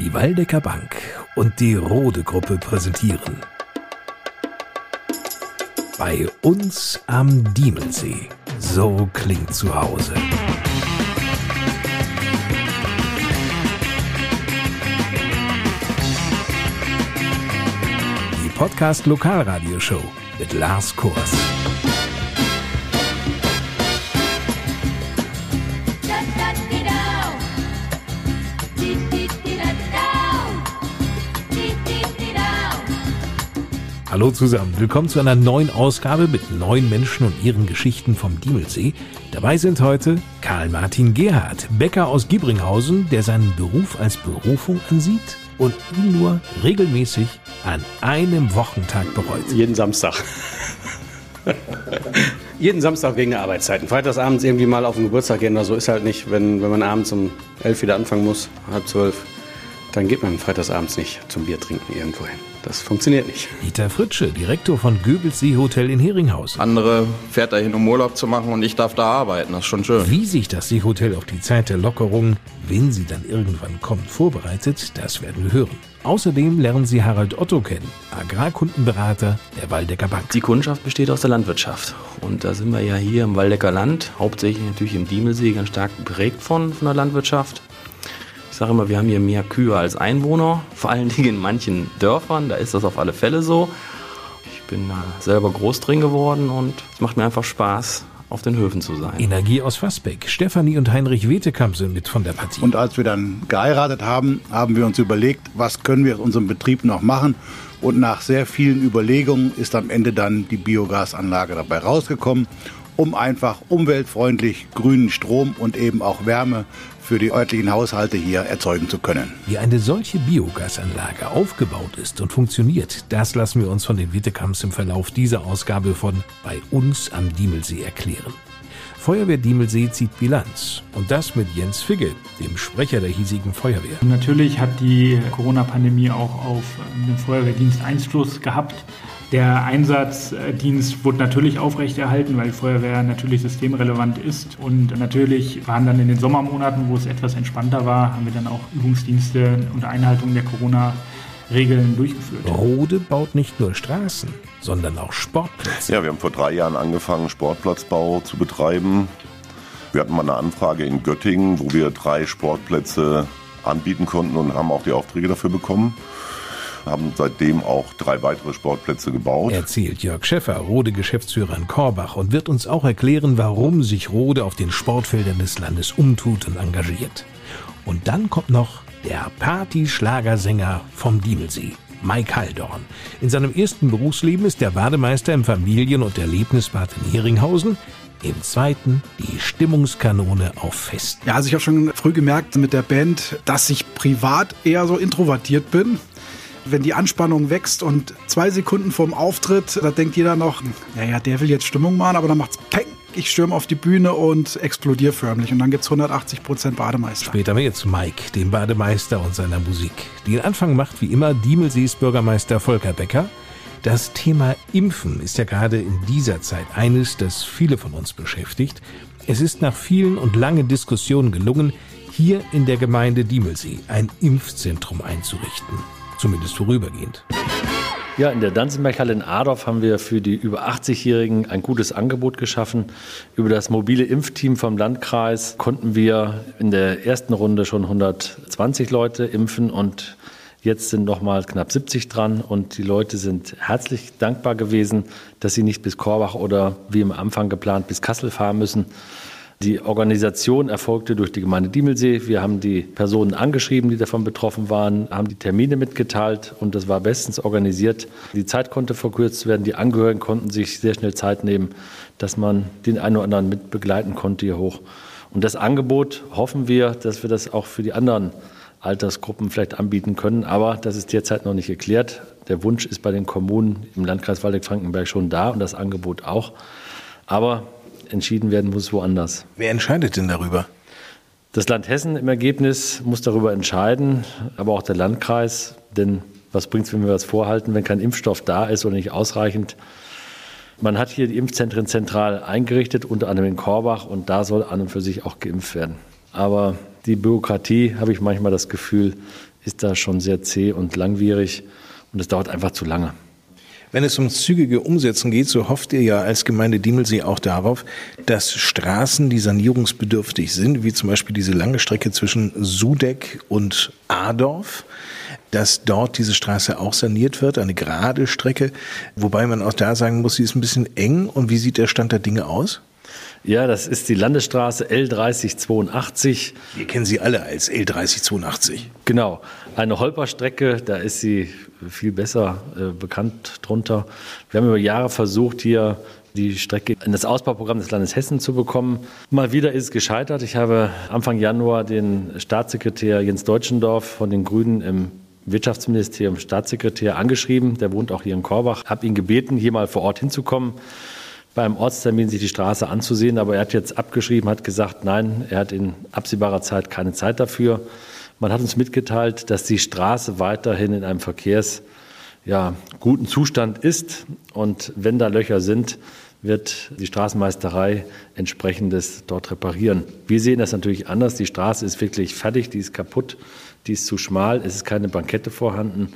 Die Waldecker Bank und die Rode Gruppe präsentieren. Bei uns am Diemelsee. So klingt zu Hause. Die Podcast Lokalradioshow mit Lars Kurs. Hallo zusammen, willkommen zu einer neuen Ausgabe mit neuen Menschen und ihren Geschichten vom Diemelsee. Dabei sind heute Karl-Martin Gerhardt, Bäcker aus Giebringhausen, der seinen Beruf als Berufung ansieht und ihn nur regelmäßig an einem Wochentag bereut. Jeden Samstag. Jeden Samstag wegen der Arbeitszeiten. Freitagsabends irgendwie mal auf den Geburtstag gehen oder so ist halt nicht, wenn, wenn man abends um elf wieder anfangen muss, halb zwölf, dann geht man freitagsabends nicht zum Bier trinken irgendwo hin. Das funktioniert nicht. Dieter Fritsche, Direktor von Goebbels Seehotel in Heringhausen. Andere fährt dahin, um Urlaub zu machen und ich darf da arbeiten. Das ist schon schön. Wie sich das Seehotel auf die Zeit der Lockerung, wenn sie dann irgendwann kommt, vorbereitet, das werden wir hören. Außerdem lernen Sie Harald Otto kennen, Agrarkundenberater der Waldecker Bank. Die Kundschaft besteht aus der Landwirtschaft. Und da sind wir ja hier im Waldecker Land, hauptsächlich natürlich im Diemelsee, ganz stark geprägt von, von der Landwirtschaft. Ich sage immer, wir haben hier mehr Kühe als Einwohner, vor allen Dingen in manchen Dörfern, da ist das auf alle Fälle so. Ich bin da selber groß drin geworden und es macht mir einfach Spaß, auf den Höfen zu sein. Energie aus Fassbeck. Stefanie und Heinrich Wetekamp sind mit von der Partie. Und als wir dann geheiratet haben, haben wir uns überlegt, was können wir aus unserem Betrieb noch machen. Und nach sehr vielen Überlegungen ist am Ende dann die Biogasanlage dabei rausgekommen, um einfach umweltfreundlich grünen Strom und eben auch Wärme für die örtlichen Haushalte hier erzeugen zu können. Wie eine solche Biogasanlage aufgebaut ist und funktioniert, das lassen wir uns von den Wittekamps im Verlauf dieser Ausgabe von Bei uns am Diemelsee erklären. Feuerwehr Diemelsee zieht Bilanz. Und das mit Jens Figge, dem Sprecher der hiesigen Feuerwehr. Natürlich hat die Corona-Pandemie auch auf den Feuerwehrdienst Einfluss gehabt. Der Einsatzdienst wurde natürlich aufrechterhalten, weil die Feuerwehr natürlich systemrelevant ist. Und natürlich waren dann in den Sommermonaten, wo es etwas entspannter war, haben wir dann auch Übungsdienste unter Einhaltung der Corona Regeln durchgeführt. Rode baut nicht nur Straßen, sondern auch Sportplätze. Ja, wir haben vor drei Jahren angefangen, Sportplatzbau zu betreiben. Wir hatten mal eine Anfrage in Göttingen, wo wir drei Sportplätze anbieten konnten und haben auch die Aufträge dafür bekommen haben seitdem auch drei weitere Sportplätze gebaut. Erzählt Jörg Schäffer, Rode-Geschäftsführer in Korbach und wird uns auch erklären, warum sich Rode auf den Sportfeldern des Landes umtut und engagiert. Und dann kommt noch der Party-Schlagersänger vom Diemelsee. Mike Haldorn. In seinem ersten Berufsleben ist er Bademeister im Familien- und Erlebnisbad in Heringhausen. Im zweiten die Stimmungskanone auf Fest. Ja, also ich habe schon früh gemerkt mit der Band, dass ich privat eher so introvertiert bin wenn die Anspannung wächst und zwei Sekunden vorm Auftritt, da denkt jeder noch, naja, der will jetzt Stimmung machen, aber dann macht's peng, ich stürme auf die Bühne und explodiere förmlich. Und dann gibt's 180 Prozent Bademeister. Später mehr zu Mike, dem Bademeister und seiner Musik. Den Anfang macht wie immer Diemelsees Bürgermeister Volker Becker. Das Thema Impfen ist ja gerade in dieser Zeit eines, das viele von uns beschäftigt. Es ist nach vielen und langen Diskussionen gelungen, hier in der Gemeinde Diemelsee ein Impfzentrum einzurichten zumindest vorübergehend. Ja, in der Danzenberghalle in Adorf haben wir für die über 80-Jährigen ein gutes Angebot geschaffen. Über das mobile Impfteam vom Landkreis konnten wir in der ersten Runde schon 120 Leute impfen und Jetzt sind noch mal knapp 70 dran und die Leute sind herzlich dankbar gewesen, dass sie nicht bis Korbach oder wie im Anfang geplant bis Kassel fahren müssen, die Organisation erfolgte durch die Gemeinde Diemelsee. Wir haben die Personen angeschrieben, die davon betroffen waren, haben die Termine mitgeteilt und das war bestens organisiert. Die Zeit konnte verkürzt werden, die Angehörigen konnten sich sehr schnell Zeit nehmen, dass man den einen oder anderen mit begleiten konnte hier hoch. Und das Angebot hoffen wir, dass wir das auch für die anderen Altersgruppen vielleicht anbieten können. Aber das ist derzeit noch nicht geklärt. Der Wunsch ist bei den Kommunen im Landkreis Waldeck-Frankenberg schon da und das Angebot auch. Aber entschieden werden muss woanders. Wer entscheidet denn darüber? Das Land Hessen im Ergebnis muss darüber entscheiden, aber auch der Landkreis. Denn was bringt es, wenn wir was vorhalten, wenn kein Impfstoff da ist oder nicht ausreichend? Man hat hier die Impfzentren zentral eingerichtet, unter anderem in Korbach, und da soll an und für sich auch geimpft werden. Aber die Bürokratie, habe ich manchmal das Gefühl, ist da schon sehr zäh und langwierig und es dauert einfach zu lange. Wenn es ums zügige Umsetzen geht, so hofft ihr ja als Gemeinde Diemelsee auch darauf, dass Straßen, die sanierungsbedürftig sind, wie zum Beispiel diese lange Strecke zwischen Sudeck und Adorf, dass dort diese Straße auch saniert wird, eine gerade Strecke, wobei man auch da sagen muss, sie ist ein bisschen eng. Und wie sieht der Stand der Dinge aus? Ja, das ist die Landesstraße L3082. Wir kennen sie alle als L3082. Genau, eine Holperstrecke, da ist sie viel besser äh, bekannt drunter. Wir haben über Jahre versucht, hier die Strecke in das Ausbauprogramm des Landes Hessen zu bekommen. Mal wieder ist es gescheitert. Ich habe Anfang Januar den Staatssekretär Jens Deutschendorf von den Grünen im Wirtschaftsministerium Staatssekretär angeschrieben. Der wohnt auch hier in Korbach. Habe ihn gebeten, hier mal vor Ort hinzukommen beim Ortstermin sich die Straße anzusehen. Aber er hat jetzt abgeschrieben, hat gesagt, nein, er hat in absehbarer Zeit keine Zeit dafür. Man hat uns mitgeteilt, dass die Straße weiterhin in einem Verkehrs ja, guten Zustand ist. Und wenn da Löcher sind, wird die Straßenmeisterei entsprechendes dort reparieren. Wir sehen das natürlich anders. Die Straße ist wirklich fertig, die ist kaputt, die ist zu schmal, es ist keine Bankette vorhanden.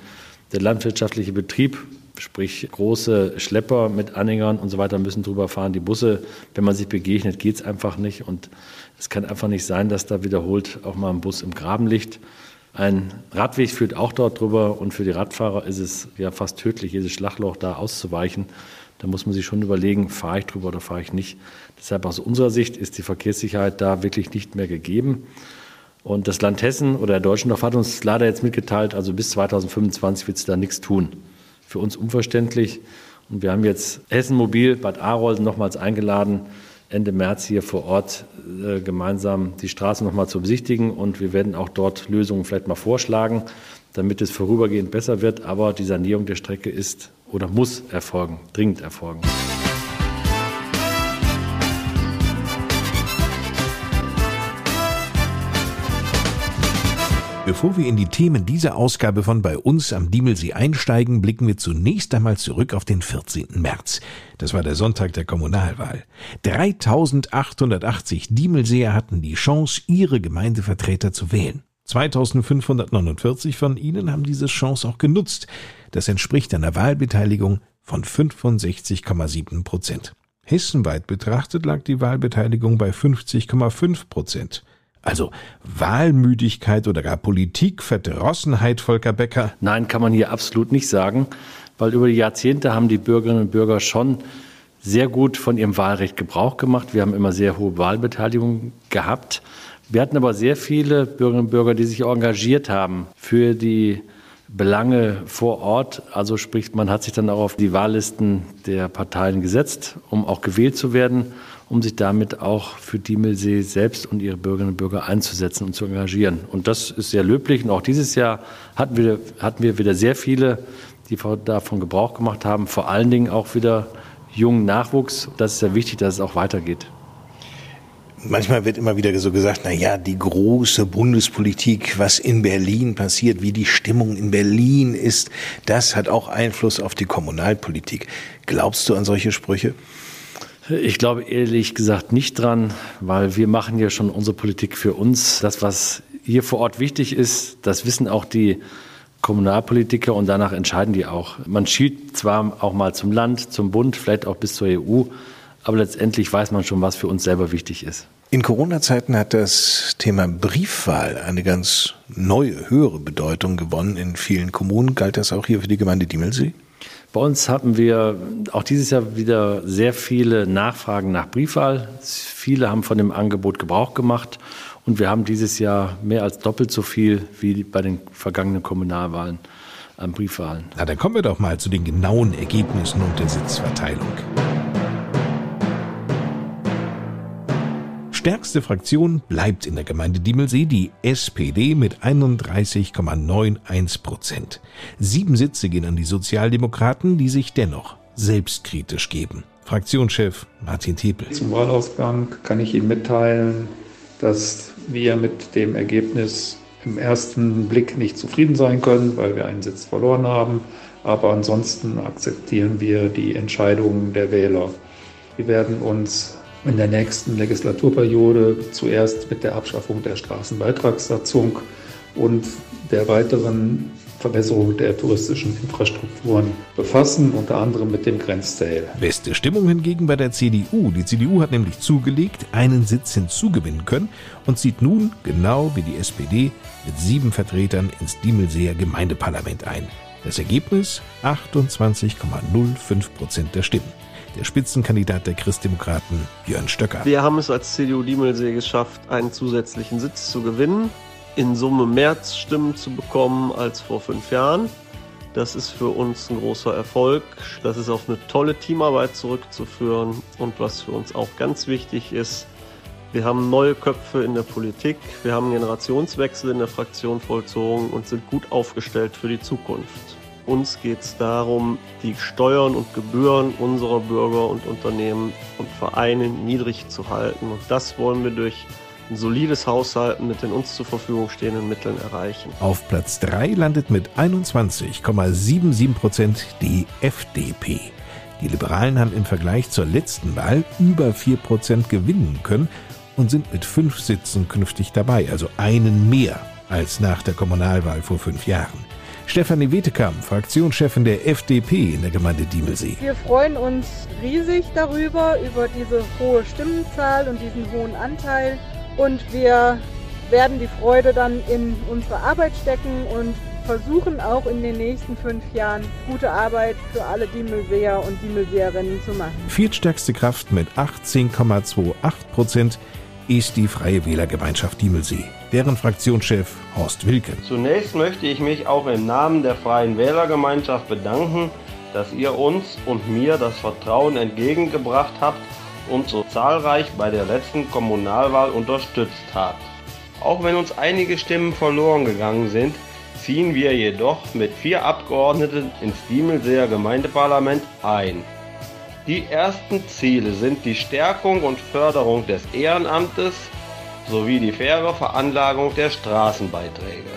Der landwirtschaftliche Betrieb Sprich, große Schlepper mit Anhängern und so weiter müssen drüber fahren. Die Busse, wenn man sich begegnet, geht es einfach nicht. Und es kann einfach nicht sein, dass da wiederholt auch mal ein Bus im Graben liegt. Ein Radweg führt auch dort drüber und für die Radfahrer ist es ja fast tödlich, jedes Schlagloch da auszuweichen. Da muss man sich schon überlegen, fahre ich drüber oder fahre ich nicht. Deshalb aus unserer Sicht ist die Verkehrssicherheit da wirklich nicht mehr gegeben. Und das Land Hessen oder der Deutschendorf hat uns leider jetzt mitgeteilt, also bis 2025 wird es da nichts tun für uns unverständlich. Und wir haben jetzt Hessen Mobil, Bad Arolsen nochmals eingeladen, Ende März hier vor Ort äh, gemeinsam die Straße nochmal zu besichtigen. Und wir werden auch dort Lösungen vielleicht mal vorschlagen, damit es vorübergehend besser wird. Aber die Sanierung der Strecke ist oder muss erfolgen, dringend erfolgen. Bevor wir in die Themen dieser Ausgabe von bei uns am Diemelsee einsteigen, blicken wir zunächst einmal zurück auf den 14. März. Das war der Sonntag der Kommunalwahl. 3880 Diemelseer hatten die Chance, ihre Gemeindevertreter zu wählen. 2549 von ihnen haben diese Chance auch genutzt. Das entspricht einer Wahlbeteiligung von 65,7 Prozent. Hessenweit betrachtet lag die Wahlbeteiligung bei 50,5 Prozent. Also Wahlmüdigkeit oder gar Politikverdrossenheit, Volker Becker? Nein, kann man hier absolut nicht sagen, weil über die Jahrzehnte haben die Bürgerinnen und Bürger schon sehr gut von ihrem Wahlrecht Gebrauch gemacht. Wir haben immer sehr hohe Wahlbeteiligung gehabt. Wir hatten aber sehr viele Bürgerinnen und Bürger, die sich engagiert haben für die Belange vor Ort. Also sprich, man hat sich dann auch auf die Wahllisten der Parteien gesetzt, um auch gewählt zu werden um sich damit auch für Diemelsee selbst und ihre Bürgerinnen und Bürger einzusetzen und zu engagieren. Und das ist sehr löblich. Und auch dieses Jahr hatten wir, hatten wir wieder sehr viele, die davon Gebrauch gemacht haben, vor allen Dingen auch wieder jungen Nachwuchs. Das ist sehr wichtig, dass es auch weitergeht. Manchmal wird immer wieder so gesagt, na ja, die große Bundespolitik, was in Berlin passiert, wie die Stimmung in Berlin ist, das hat auch Einfluss auf die Kommunalpolitik. Glaubst du an solche Sprüche? Ich glaube ehrlich gesagt nicht dran, weil wir machen ja schon unsere Politik für uns. Das, was hier vor Ort wichtig ist, das wissen auch die Kommunalpolitiker und danach entscheiden die auch. Man schielt zwar auch mal zum Land, zum Bund, vielleicht auch bis zur EU, aber letztendlich weiß man schon, was für uns selber wichtig ist. In Corona-Zeiten hat das Thema Briefwahl eine ganz neue, höhere Bedeutung gewonnen. In vielen Kommunen galt das auch hier für die Gemeinde Diemelsee? Bei uns hatten wir auch dieses Jahr wieder sehr viele Nachfragen nach Briefwahl. Viele haben von dem Angebot Gebrauch gemacht und wir haben dieses Jahr mehr als doppelt so viel wie bei den vergangenen Kommunalwahlen an Briefwahlen. Na, dann kommen wir doch mal zu den genauen Ergebnissen und der Sitzverteilung. Stärkste Fraktion bleibt in der Gemeinde Diemelsee die SPD mit 31,91 Prozent. Sieben Sitze gehen an die Sozialdemokraten, die sich dennoch selbstkritisch geben. Fraktionschef Martin Tepel. Zum Wahlausgang kann ich Ihnen mitteilen, dass wir mit dem Ergebnis im ersten Blick nicht zufrieden sein können, weil wir einen Sitz verloren haben. Aber ansonsten akzeptieren wir die Entscheidungen der Wähler. Wir werden uns in der nächsten Legislaturperiode zuerst mit der Abschaffung der Straßenbeitragssatzung und der weiteren Verbesserung der touristischen Infrastrukturen befassen, unter anderem mit dem Grenzzähl. Beste Stimmung hingegen bei der CDU. Die CDU hat nämlich zugelegt, einen Sitz hinzugewinnen können und zieht nun, genau wie die SPD, mit sieben Vertretern ins Diemelseer Gemeindeparlament ein. Das Ergebnis 28,05 Prozent der Stimmen. Der Spitzenkandidat der Christdemokraten, Björn Stöcker. Wir haben es als CDU Diemelsee geschafft, einen zusätzlichen Sitz zu gewinnen in Summe mehr Stimmen zu bekommen als vor fünf Jahren. Das ist für uns ein großer Erfolg. Das ist auf eine tolle Teamarbeit zurückzuführen. Und was für uns auch ganz wichtig ist, wir haben neue Köpfe in der Politik, wir haben Generationswechsel in der Fraktion vollzogen und sind gut aufgestellt für die Zukunft. Uns geht es darum, die Steuern und Gebühren unserer Bürger und Unternehmen und Vereine niedrig zu halten. Und das wollen wir durch ein solides Haushalten mit den uns zur Verfügung stehenden Mitteln erreichen. Auf Platz 3 landet mit 21,77 Prozent die FDP. Die Liberalen haben im Vergleich zur letzten Wahl über 4 Prozent gewinnen können und sind mit fünf Sitzen künftig dabei, also einen mehr als nach der Kommunalwahl vor fünf Jahren. Stefanie Wetekamp, Fraktionschefin der FDP in der Gemeinde Diemelsee. Wir freuen uns riesig darüber, über diese hohe Stimmenzahl und diesen hohen Anteil und wir werden die Freude dann in unsere Arbeit stecken und versuchen auch in den nächsten fünf Jahren gute Arbeit für alle Diemelseer und Diemelseerinnen zu machen. Viertstärkste Kraft mit 18,28 Prozent ist die Freie Wählergemeinschaft Diemelsee. Deren Fraktionschef Horst Wilken. Zunächst möchte ich mich auch im Namen der Freien Wählergemeinschaft bedanken, dass ihr uns und mir das Vertrauen entgegengebracht habt, und so zahlreich bei der letzten Kommunalwahl unterstützt hat. Auch wenn uns einige Stimmen verloren gegangen sind, ziehen wir jedoch mit vier Abgeordneten ins Diemelseer Gemeindeparlament ein. Die ersten Ziele sind die Stärkung und Förderung des Ehrenamtes sowie die faire Veranlagung der Straßenbeiträge.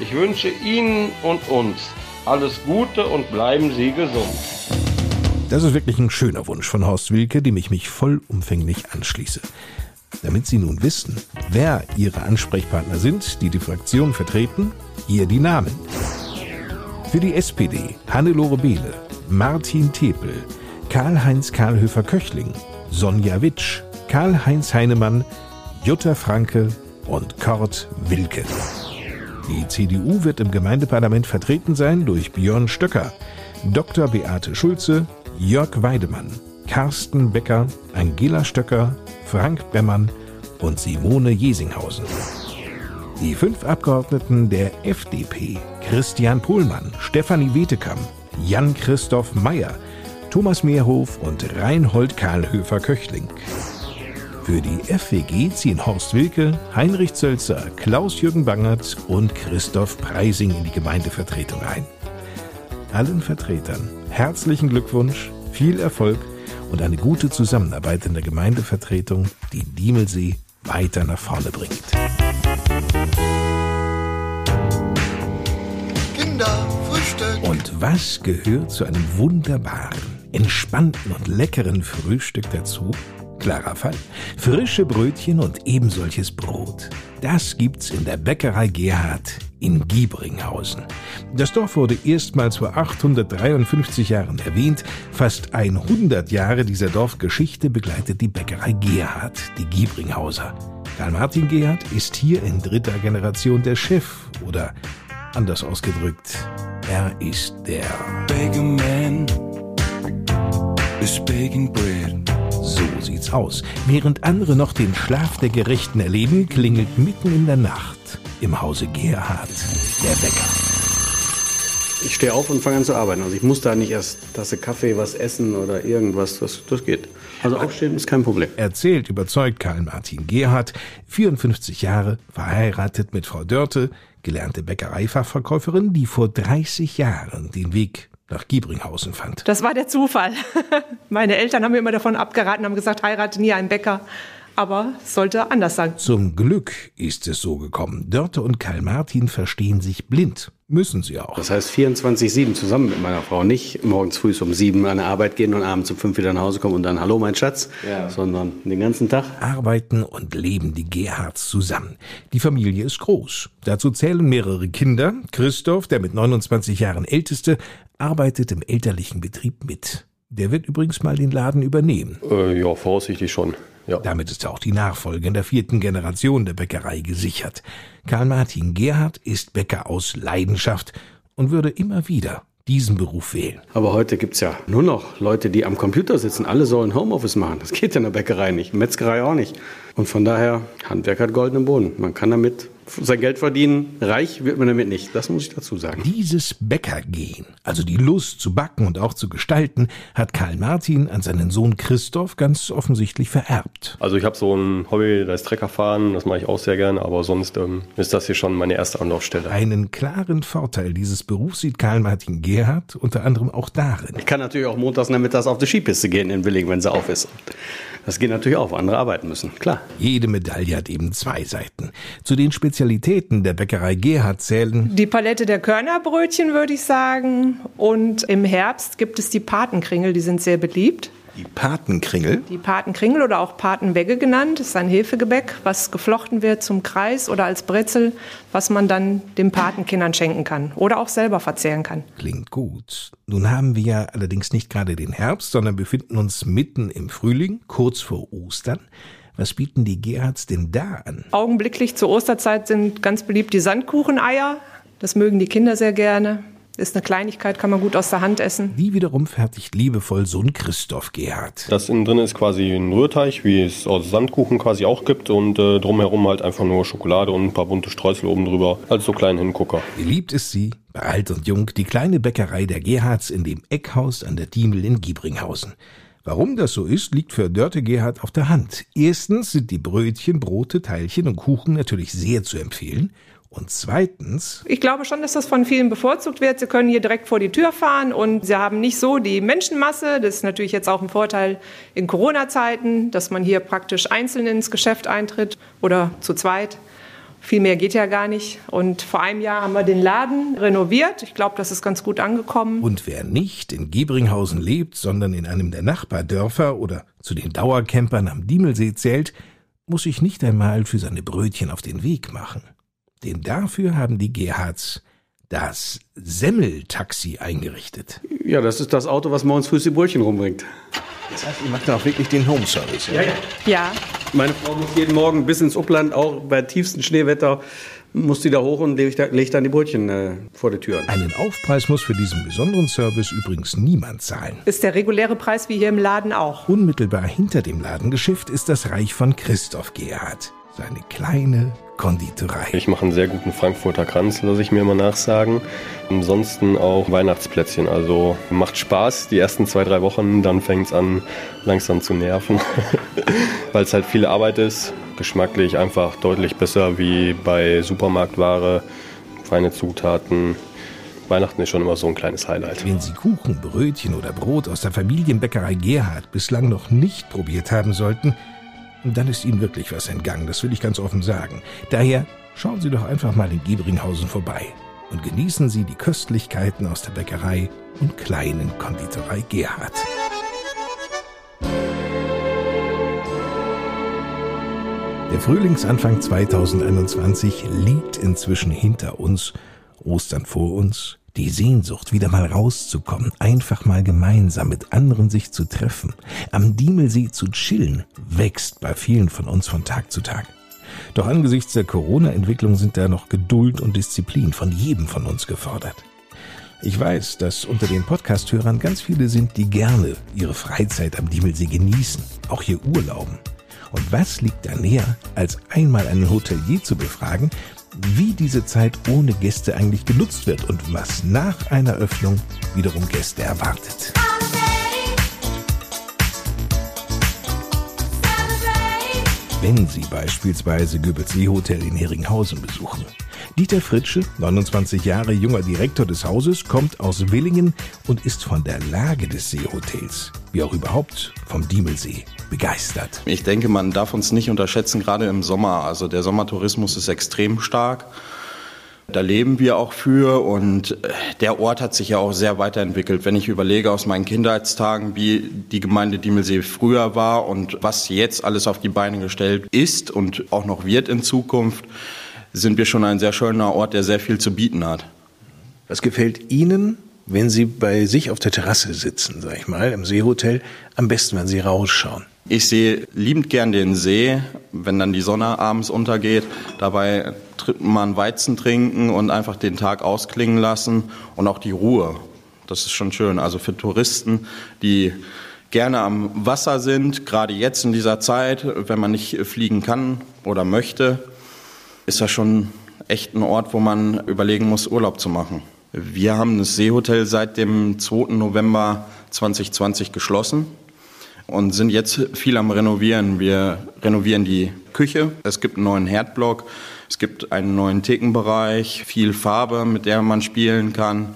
Ich wünsche Ihnen und uns alles Gute und bleiben Sie gesund. Das ist wirklich ein schöner Wunsch von Horst Wilke, dem ich mich vollumfänglich anschließe. Damit Sie nun wissen, wer Ihre Ansprechpartner sind, die die Fraktion vertreten, hier die Namen. Für die SPD Hannelore Behle, Martin Tepel, Karl-Heinz Karlhöfer-Köchling, Sonja Witsch, Karl-Heinz Heinemann, Jutta Franke und Kurt Wilke. Die CDU wird im Gemeindeparlament vertreten sein durch Björn Stöcker, Dr. Beate Schulze, Jörg Weidemann, Carsten Becker, Angela Stöcker, Frank Bemmann und Simone Jesinghausen. Die fünf Abgeordneten der FDP, Christian Pohlmann, Stefanie Wetekamp, Jan-Christoph Meyer, Thomas Meerhof und Reinhold Karlhöfer-Köchling. Für die FWG ziehen Horst Wilke, Heinrich Zölzer, Klaus-Jürgen Bangert und Christoph Preising in die Gemeindevertretung ein. Allen Vertretern herzlichen Glückwunsch, viel Erfolg und eine gute Zusammenarbeit in der Gemeindevertretung, die Diemelsee weiter nach vorne bringt. Kinderfrühstück. Und was gehört zu einem wunderbaren, entspannten und leckeren Frühstück dazu? Klarer Fall. Frische Brötchen und ebensolches Brot. Das gibt's in der Bäckerei Gerhard in Giebringhausen. Das Dorf wurde erstmals vor 853 Jahren erwähnt. Fast 100 Jahre dieser Dorfgeschichte begleitet die Bäckerei Gerhard, die Giebringhauser. Karl-Martin Gerhard ist hier in dritter Generation der Chef oder anders ausgedrückt, er ist der Man is baking bread. So sieht's aus. Während andere noch den Schlaf der Gerechten erleben, klingelt mitten in der Nacht im Hause Gerhard der Bäcker. Ich stehe auf und fange an zu arbeiten. Also ich muss da nicht erst Tasse Kaffee, was essen oder irgendwas. Das, das geht. Also aufstehen ist kein Problem. Erzählt überzeugt Karl-Martin Gerhard, 54 Jahre, verheiratet mit Frau Dörte, gelernte Bäckereifachverkäuferin, die vor 30 Jahren den Weg nach Giebringhausen fand. Das war der Zufall. Meine Eltern haben mir immer davon abgeraten, haben gesagt, heirate nie einen Bäcker. aber es sollte anders sein. Zum Glück ist es so gekommen. Dörte und Karl Martin verstehen sich blind. Müssen sie auch. Das heißt 24-7 zusammen mit meiner Frau. Nicht morgens früh um sieben an der Arbeit gehen und abends um fünf wieder nach Hause kommen und dann Hallo mein Schatz, Ja. sondern den ganzen Tag. Arbeiten und leben die Gerhards zusammen. Die Familie ist groß. Dazu zählen mehrere Kinder. Christoph, der mit 29 Jahren älteste, arbeitet im elterlichen Betrieb mit. Der wird übrigens mal den Laden übernehmen. Äh, ja, voraussichtlich schon. Ja. Damit ist auch die Nachfolge in der vierten Generation der Bäckerei gesichert. Karl Martin Gerhard ist Bäcker aus Leidenschaft und würde immer wieder diesen Beruf wählen. Aber heute gibt's ja nur noch Leute, die am Computer sitzen. Alle sollen Homeoffice machen. Das geht ja in der Bäckerei nicht, Metzgerei auch nicht. Und von daher, Handwerk hat goldenen Boden. Man kann damit sein Geld verdienen. Reich wird man damit nicht. Das muss ich dazu sagen. Dieses Bäckergehen, also die Lust zu backen und auch zu gestalten, hat Karl Martin an seinen Sohn Christoph ganz offensichtlich vererbt. Also ich habe so ein Hobby, das Treckerfahren, das mache ich auch sehr gerne, aber sonst ähm, ist das hier schon meine erste Anlaufstelle. Einen klaren Vorteil dieses Berufs sieht Karl Martin Gerhard unter anderem auch darin. Ich kann natürlich auch montags nachmittags auf die Skipiste gehen in Willing, wenn sie auf ist. Das geht natürlich auch, wo andere arbeiten müssen. Klar. Jede Medaille hat eben zwei Seiten. Zu den Spezialitäten der Bäckerei Gerhard zählen Die Palette der Körnerbrötchen, würde ich sagen. Und im Herbst gibt es die Patenkringel, die sind sehr beliebt. Die Patenkringel. Die Patenkringel oder auch Patenwegge genannt, ist ein Hefegebäck, was geflochten wird zum Kreis oder als Brezel, was man dann den Patenkindern schenken kann oder auch selber verzehren kann. Klingt gut. Nun haben wir ja allerdings nicht gerade den Herbst, sondern befinden uns mitten im Frühling, kurz vor Ostern. Was bieten die Gerhards denn da an? Augenblicklich zur Osterzeit sind ganz beliebt die Sandkucheneier. Das mögen die Kinder sehr gerne. Ist eine Kleinigkeit, kann man gut aus der Hand essen. Die wiederum fertigt liebevoll Sohn Christoph Gerhard. Das innen drin ist quasi ein Rührteig, wie es aus Sandkuchen quasi auch gibt und äh, drumherum halt einfach nur Schokolade und ein paar bunte Streusel oben drüber, als so kleinen Hingucker. Beliebt ist sie, bei alt und jung, die kleine Bäckerei der Gerhards in dem Eckhaus an der Diemel in Giebringhausen. Warum das so ist, liegt für Dörte Gerhard auf der Hand. Erstens sind die Brötchen, Brote, Teilchen und Kuchen natürlich sehr zu empfehlen. Und zweitens, Ich glaube schon, dass das von vielen bevorzugt wird. Sie können hier direkt vor die Tür fahren und sie haben nicht so die Menschenmasse. Das ist natürlich jetzt auch ein Vorteil in Corona-Zeiten, dass man hier praktisch einzeln ins Geschäft eintritt oder zu zweit. Viel mehr geht ja gar nicht. Und vor einem Jahr haben wir den Laden renoviert. Ich glaube, das ist ganz gut angekommen. und wer nicht in Giebringhausen lebt, sondern in einem der Nachbardörfer oder zu den Dauercampern am Diemelsee zählt, muss sich nicht einmal für seine Brötchen auf den Weg machen. Denn dafür haben die Gerhards das Semmeltaxi eingerichtet. Ja, das ist das Auto, was morgens früh die Brötchen rumbringt. Das heißt, ihr macht da auch wirklich den Home-Service. Ja, ja. Ja, Meine Frau muss jeden Morgen bis ins Upland, auch bei tiefstem Schneewetter, muss die da hoch und legt, da- legt dann die Brötchen äh, vor die Tür. Einen Aufpreis muss für diesen besonderen Service übrigens niemand zahlen. ist der reguläre Preis wie hier im Laden auch. Unmittelbar hinter dem Ladengeschäft ist das Reich von Christoph Gerhard. Seine kleine Konditorei. Ich mache einen sehr guten Frankfurter Kranz, lasse ich mir mal nachsagen. Ansonsten auch Weihnachtsplätzchen. Also macht Spaß die ersten zwei, drei Wochen, dann fängt es an langsam zu nerven, weil es halt viel Arbeit ist. Geschmacklich einfach deutlich besser wie bei Supermarktware, feine Zutaten. Weihnachten ist schon immer so ein kleines Highlight. Wenn Sie Kuchen, Brötchen oder Brot aus der Familienbäckerei Gerhard bislang noch nicht probiert haben sollten, dann ist Ihnen wirklich was entgangen, das will ich ganz offen sagen. Daher schauen Sie doch einfach mal in Giebringhausen vorbei und genießen Sie die Köstlichkeiten aus der Bäckerei und kleinen Konditorei Gerhard. Der Frühlingsanfang 2021 liegt inzwischen hinter uns, Ostern vor uns, die Sehnsucht, wieder mal rauszukommen, einfach mal gemeinsam mit anderen sich zu treffen, am Diemelsee zu chillen, wächst bei vielen von uns von Tag zu Tag. Doch angesichts der Corona-Entwicklung sind da noch Geduld und Disziplin von jedem von uns gefordert. Ich weiß, dass unter den Podcast-Hörern ganz viele sind, die gerne ihre Freizeit am Diemelsee genießen, auch hier Urlauben. Und was liegt da näher, als einmal einen Hotelier zu befragen, wie diese Zeit ohne Gäste eigentlich genutzt wird und was nach einer Öffnung wiederum Gäste erwartet. Wenn Sie beispielsweise Göbelsee Hotel in Heringhausen besuchen, Dieter Fritsche, 29 Jahre junger Direktor des Hauses, kommt aus Willingen und ist von der Lage des Seehotels, wie auch überhaupt vom Diemelsee, begeistert. Ich denke, man darf uns nicht unterschätzen, gerade im Sommer. Also der Sommertourismus ist extrem stark. Da leben wir auch für und äh, der Ort hat sich ja auch sehr weiterentwickelt. Wenn ich überlege aus meinen Kindheitstagen, wie die Gemeinde Diemelsee früher war und was jetzt alles auf die Beine gestellt ist und auch noch wird in Zukunft, sind wir schon ein sehr schöner Ort, der sehr viel zu bieten hat. Was gefällt Ihnen, wenn Sie bei sich auf der Terrasse sitzen, sag ich mal, im Seehotel, am besten, wenn Sie rausschauen? Ich sehe liebend gern den See, wenn dann die Sonne abends untergeht. Dabei mal Weizen trinken und einfach den Tag ausklingen lassen und auch die Ruhe. Das ist schon schön. Also für Touristen, die gerne am Wasser sind, gerade jetzt in dieser Zeit, wenn man nicht fliegen kann oder möchte, ist das schon echt ein Ort, wo man überlegen muss, Urlaub zu machen. Wir haben das Seehotel seit dem 2. November 2020 geschlossen und sind jetzt viel am Renovieren. Wir renovieren die Küche. Es gibt einen neuen Herdblock. Es gibt einen neuen Thekenbereich, viel Farbe, mit der man spielen kann.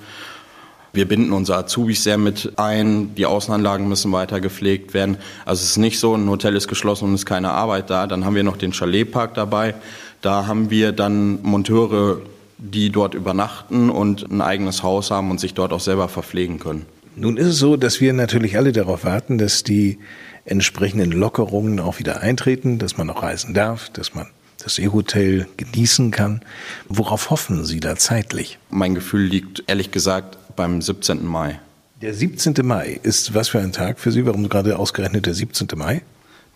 Wir binden unsere Azubis sehr mit ein. Die Außenanlagen müssen weiter gepflegt werden. Also es ist nicht so, ein Hotel ist geschlossen und ist keine Arbeit da. Dann haben wir noch den Chaletpark dabei. Da haben wir dann Monteure, die dort übernachten und ein eigenes Haus haben und sich dort auch selber verpflegen können. Nun ist es so, dass wir natürlich alle darauf warten, dass die entsprechenden Lockerungen auch wieder eintreten, dass man auch reisen darf, dass man das Seehotel genießen kann. Worauf hoffen Sie da zeitlich? Mein Gefühl liegt ehrlich gesagt beim 17. Mai. Der 17. Mai ist was für ein Tag für Sie? Warum gerade ausgerechnet der 17. Mai?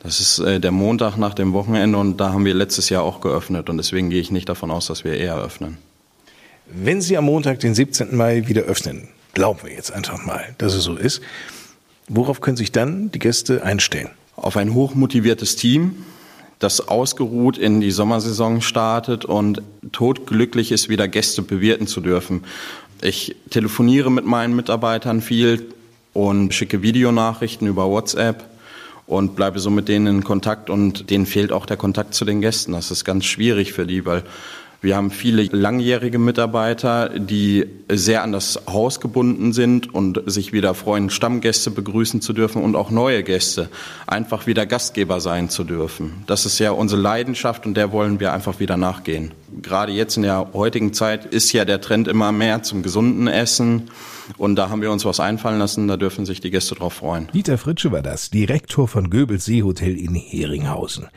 Das ist äh, der Montag nach dem Wochenende und da haben wir letztes Jahr auch geöffnet und deswegen gehe ich nicht davon aus, dass wir eher öffnen. Wenn Sie am Montag, den 17. Mai, wieder öffnen, Glauben wir jetzt einfach mal, dass es so ist. Worauf können sich dann die Gäste einstellen? Auf ein hochmotiviertes Team, das ausgeruht in die Sommersaison startet und todglücklich ist, wieder Gäste bewirten zu dürfen. Ich telefoniere mit meinen Mitarbeitern viel und schicke Videonachrichten über WhatsApp und bleibe so mit denen in Kontakt und denen fehlt auch der Kontakt zu den Gästen. Das ist ganz schwierig für die, weil wir haben viele langjährige Mitarbeiter, die sehr an das Haus gebunden sind und sich wieder freuen, Stammgäste begrüßen zu dürfen und auch neue Gäste, einfach wieder Gastgeber sein zu dürfen. Das ist ja unsere Leidenschaft und der wollen wir einfach wieder nachgehen. Gerade jetzt in der heutigen Zeit ist ja der Trend immer mehr zum gesunden Essen. Und da haben wir uns was einfallen lassen, da dürfen sich die Gäste drauf freuen. Dieter Fritsche war das, Direktor von Goebbels Seehotel in Heringhausen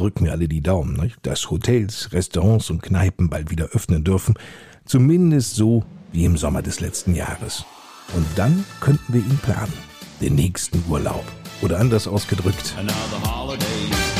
drücken wir alle die Daumen, nicht? dass Hotels, Restaurants und Kneipen bald wieder öffnen dürfen, zumindest so wie im Sommer des letzten Jahres. Und dann könnten wir ihn planen, den nächsten Urlaub. Oder anders ausgedrückt. Zu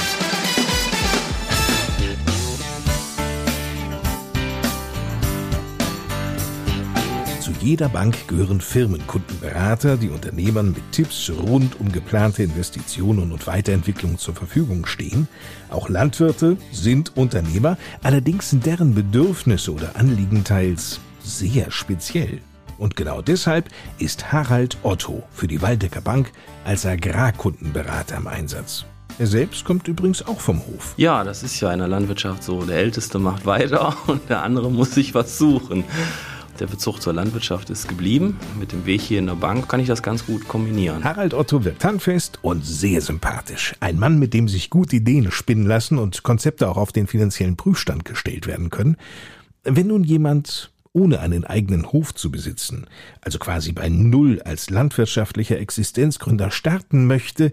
jeder Bank gehören Firmenkundenberater, die Unternehmern mit Tipps rund um geplante Investitionen und Weiterentwicklung zur Verfügung stehen. Auch Landwirte sind Unternehmer, allerdings sind deren Bedürfnisse oder Anliegen teils sehr speziell. Und genau deshalb ist Harald Otto für die Waldecker Bank als Agrarkundenberater im Einsatz. Er selbst kommt übrigens auch vom Hof. Ja, das ist ja in der Landwirtschaft so. Der Älteste macht weiter und der andere muss sich was suchen. Der Bezug zur Landwirtschaft ist geblieben. Mit dem Weg hier in der Bank kann ich das ganz gut kombinieren. Harald Otto wirkt handfest und sehr sympathisch. Ein Mann, mit dem sich gut Ideen spinnen lassen und Konzepte auch auf den finanziellen Prüfstand gestellt werden können. Wenn nun jemand ohne einen eigenen Hof zu besitzen, also quasi bei Null als landwirtschaftlicher Existenzgründer starten möchte,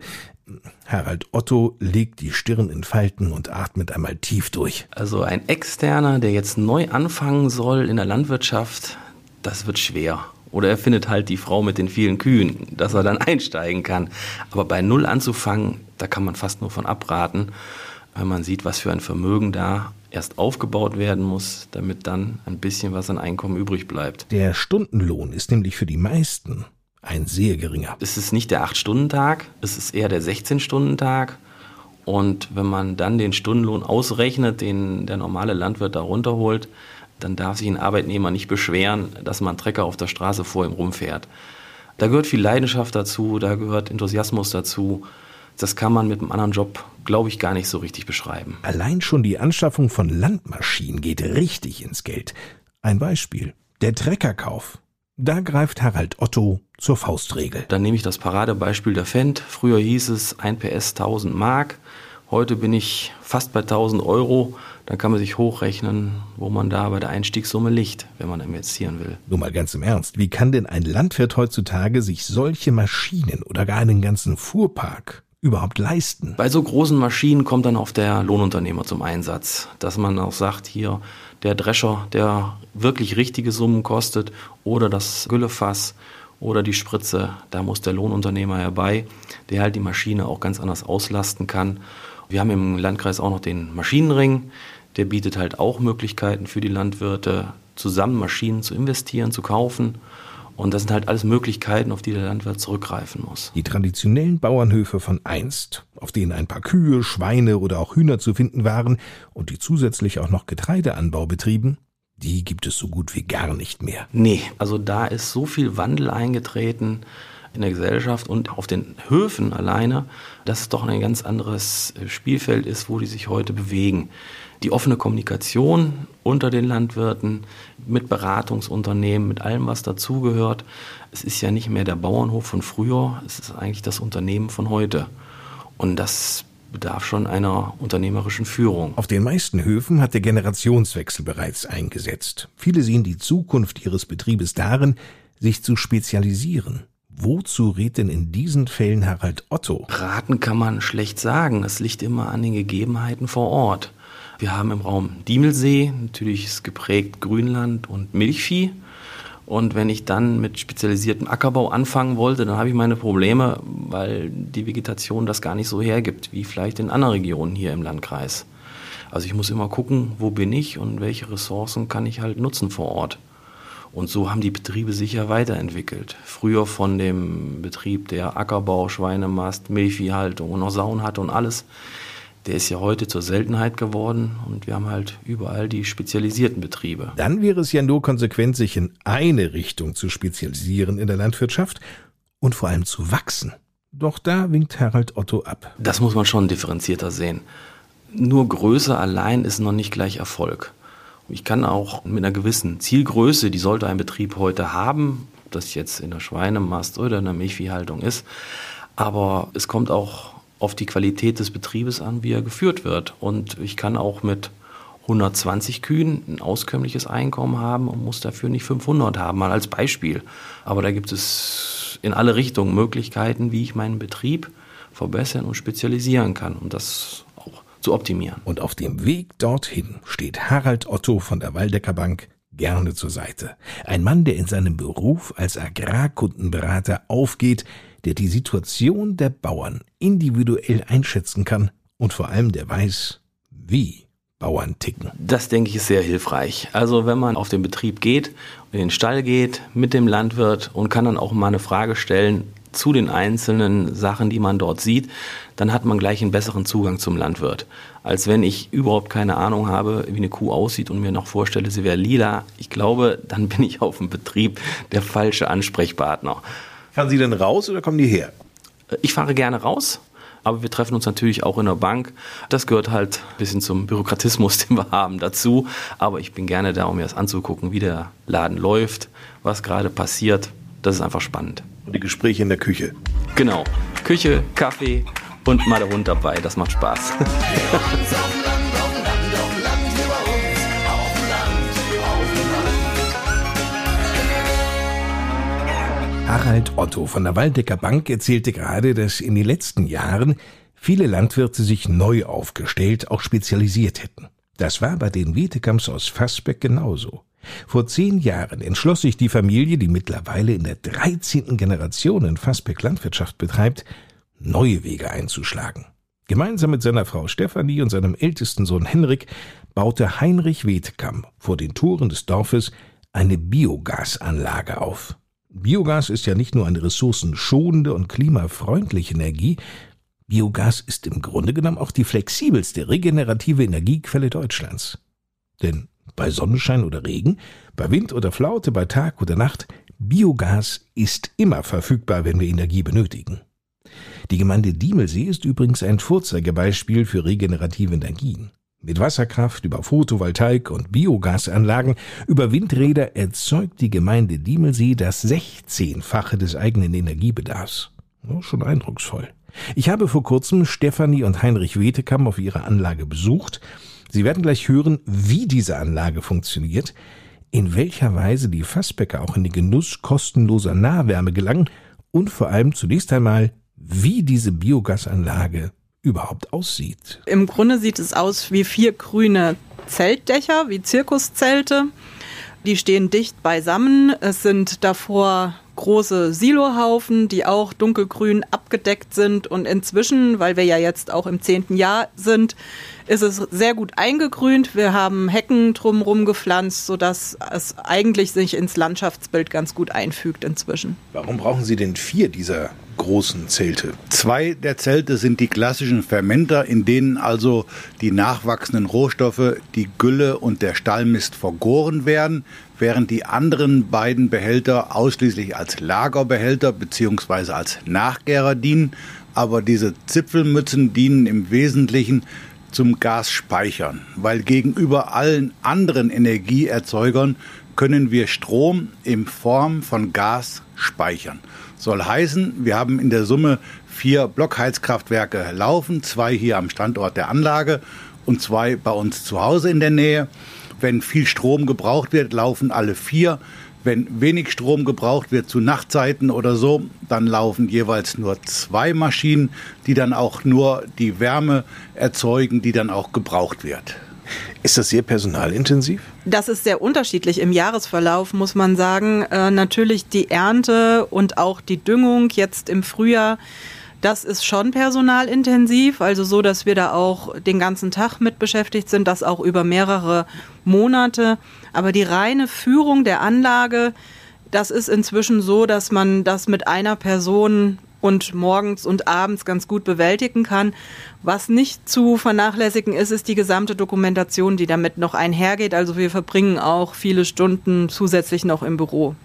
Harald Otto legt die Stirn in Falten und atmet einmal tief durch. Also ein Externer, der jetzt neu anfangen soll in der Landwirtschaft, das wird schwer. Oder er findet halt die Frau mit den vielen Kühen, dass er dann einsteigen kann. Aber bei Null anzufangen, da kann man fast nur von abraten, weil man sieht, was für ein Vermögen da erst aufgebaut werden muss, damit dann ein bisschen was an Einkommen übrig bleibt. Der Stundenlohn ist nämlich für die meisten ein sehr geringer. Es ist nicht der 8-Stunden-Tag, es ist eher der 16-Stunden-Tag. Und wenn man dann den Stundenlohn ausrechnet, den der normale Landwirt da runterholt, dann darf sich ein Arbeitnehmer nicht beschweren, dass man Trecker auf der Straße vor ihm rumfährt. Da gehört viel Leidenschaft dazu, da gehört Enthusiasmus dazu. Das kann man mit einem anderen Job, glaube ich, gar nicht so richtig beschreiben. Allein schon die Anschaffung von Landmaschinen geht richtig ins Geld. Ein Beispiel. Der Treckerkauf. Da greift Harald Otto zur Faustregel. Dann nehme ich das Paradebeispiel der Fendt. Früher hieß es 1 PS 1000 Mark. Heute bin ich fast bei 1000 Euro. Dann kann man sich hochrechnen, wo man da bei der Einstiegssumme liegt, wenn man investieren will. Nur mal ganz im Ernst, wie kann denn ein Landwirt heutzutage sich solche Maschinen oder gar einen ganzen Fuhrpark überhaupt leisten? Bei so großen Maschinen kommt dann auch der Lohnunternehmer zum Einsatz, dass man auch sagt, hier der Drescher, der wirklich richtige Summen kostet oder das Güllefass oder die Spritze, da muss der Lohnunternehmer herbei, der halt die Maschine auch ganz anders auslasten kann. Wir haben im Landkreis auch noch den Maschinenring, der bietet halt auch Möglichkeiten für die Landwirte, zusammen Maschinen zu investieren, zu kaufen. Und das sind halt alles Möglichkeiten, auf die der Landwirt zurückgreifen muss. Die traditionellen Bauernhöfe von einst, auf denen ein paar Kühe, Schweine oder auch Hühner zu finden waren und die zusätzlich auch noch Getreideanbau betrieben, die gibt es so gut wie gar nicht mehr. Nee, also da ist so viel Wandel eingetreten in der Gesellschaft und auf den Höfen alleine, dass es doch ein ganz anderes Spielfeld ist, wo die sich heute bewegen die offene Kommunikation unter den Landwirten, mit Beratungsunternehmen, mit allem, was dazugehört. Es ist ja nicht mehr der Bauernhof von früher, es ist eigentlich das Unternehmen von heute. Und das bedarf schon einer unternehmerischen Führung. Auf den meisten Höfen hat der Generationswechsel bereits eingesetzt. Viele sehen die Zukunft ihres Betriebes darin, sich zu spezialisieren. Wozu rät denn in diesen Fällen Harald Otto? Raten kann man schlecht sagen. Es liegt immer an den Gegebenheiten vor Ort. Wir haben im Raum Diemelsee, natürlich ist geprägt Grünland und Milchvieh. Und wenn ich dann mit spezialisiertem Ackerbau anfangen wollte, dann habe ich meine Probleme, weil die Vegetation das gar nicht so hergibt, wie vielleicht in anderen Regionen hier im Landkreis. Also ich muss immer gucken, wo bin ich und welche Ressourcen kann ich halt nutzen vor Ort. Und so haben die Betriebe sich ja weiterentwickelt. Früher von dem Betrieb, der Ackerbau, Schweinemast, Milchviehhaltung und noch Sauen hatte und alles, der ist ja heute zur Seltenheit geworden und wir haben halt überall die spezialisierten Betriebe. Dann wäre es ja nur konsequent, sich in eine Richtung zu spezialisieren in der Landwirtschaft und vor allem zu wachsen. Doch da winkt Harald Otto ab. Das muss man schon differenzierter sehen. Nur Größe allein ist noch nicht gleich Erfolg. Ich kann auch mit einer gewissen Zielgröße, die sollte ein Betrieb heute haben, ob das jetzt in der Schweinemast oder in der Milchviehhaltung ist, aber es kommt auch auf die Qualität des Betriebes an, wie er geführt wird. Und ich kann auch mit 120 Kühen ein auskömmliches Einkommen haben und muss dafür nicht 500 haben, mal als Beispiel. Aber da gibt es in alle Richtungen Möglichkeiten, wie ich meinen Betrieb verbessern und spezialisieren kann, um das auch zu optimieren. Und auf dem Weg dorthin steht Harald Otto von der Waldecker Bank gerne zur Seite. Ein Mann, der in seinem Beruf als Agrarkundenberater aufgeht, der die Situation der Bauern individuell einschätzen kann und vor allem der weiß, wie Bauern ticken. Das denke ich ist sehr hilfreich. Also wenn man auf den Betrieb geht, in den Stall geht mit dem Landwirt und kann dann auch mal eine Frage stellen zu den einzelnen Sachen, die man dort sieht, dann hat man gleich einen besseren Zugang zum Landwirt. Als wenn ich überhaupt keine Ahnung habe, wie eine Kuh aussieht und mir noch vorstelle, sie wäre lila. Ich glaube, dann bin ich auf dem Betrieb der falsche Ansprechpartner. Fahren Sie denn raus oder kommen die her? Ich fahre gerne raus, aber wir treffen uns natürlich auch in der Bank. Das gehört halt ein bisschen zum Bürokratismus, den wir haben, dazu. Aber ich bin gerne da, um mir das anzugucken, wie der Laden läuft, was gerade passiert. Das ist einfach spannend. Und die Gespräche in der Küche. Genau. Küche, Kaffee und mal der Hund dabei. Das macht Spaß. Harald Otto von der Waldecker Bank erzählte gerade, dass in den letzten Jahren viele Landwirte sich neu aufgestellt, auch spezialisiert hätten. Das war bei den Wiedekamps aus Fassbeck genauso. Vor zehn Jahren entschloss sich die Familie, die mittlerweile in der 13. Generation in Fassbeck Landwirtschaft betreibt, neue Wege einzuschlagen. Gemeinsam mit seiner Frau Stefanie und seinem ältesten Sohn Henrik baute Heinrich Wiedekam vor den Toren des Dorfes eine Biogasanlage auf. Biogas ist ja nicht nur eine ressourcenschonende und klimafreundliche Energie, Biogas ist im Grunde genommen auch die flexibelste regenerative Energiequelle Deutschlands. Denn bei Sonnenschein oder Regen, bei Wind oder Flaute, bei Tag oder Nacht, Biogas ist immer verfügbar, wenn wir Energie benötigen. Die Gemeinde Diemelsee ist übrigens ein Vorzeigebeispiel für regenerative Energien. Mit Wasserkraft über Photovoltaik und Biogasanlagen über Windräder erzeugt die Gemeinde Diemelsee das 16-fache des eigenen Energiebedarfs. Oh, schon eindrucksvoll. Ich habe vor kurzem Stefanie und Heinrich Wetekamp auf ihrer Anlage besucht. Sie werden gleich hören, wie diese Anlage funktioniert, in welcher Weise die Fassbäcker auch in den Genuss kostenloser Nahwärme gelangen und vor allem zunächst einmal, wie diese Biogasanlage überhaupt aussieht. Im Grunde sieht es aus wie vier grüne Zeltdächer, wie Zirkuszelte. Die stehen dicht beisammen. Es sind davor große Silohaufen, die auch dunkelgrün abgedeckt sind. Und inzwischen, weil wir ja jetzt auch im zehnten Jahr sind, ist es sehr gut eingegrünt. Wir haben Hecken drumherum gepflanzt, sodass es eigentlich sich ins Landschaftsbild ganz gut einfügt inzwischen. Warum brauchen Sie denn vier dieser großen Zelte? Zwei der Zelte sind die klassischen Fermenter, in denen also die nachwachsenden Rohstoffe, die Gülle und der Stallmist vergoren werden, während die anderen beiden Behälter ausschließlich als Lagerbehälter bzw. als Nachgärer dienen. Aber diese Zipfelmützen dienen im Wesentlichen zum Gasspeichern, weil gegenüber allen anderen Energieerzeugern können wir Strom in Form von Gas speichern. Soll heißen, wir haben in der Summe vier Blockheizkraftwerke laufen, zwei hier am Standort der Anlage und zwei bei uns zu Hause in der Nähe. Wenn viel Strom gebraucht wird, laufen alle vier. Wenn wenig Strom gebraucht wird zu Nachtzeiten oder so, dann laufen jeweils nur zwei Maschinen, die dann auch nur die Wärme erzeugen, die dann auch gebraucht wird. Ist das sehr personalintensiv? Das ist sehr unterschiedlich im Jahresverlauf, muss man sagen. Äh, natürlich die Ernte und auch die Düngung jetzt im Frühjahr. Das ist schon personalintensiv, also so, dass wir da auch den ganzen Tag mit beschäftigt sind, das auch über mehrere Monate. Aber die reine Führung der Anlage, das ist inzwischen so, dass man das mit einer Person und morgens und abends ganz gut bewältigen kann. Was nicht zu vernachlässigen ist, ist die gesamte Dokumentation, die damit noch einhergeht. Also wir verbringen auch viele Stunden zusätzlich noch im Büro.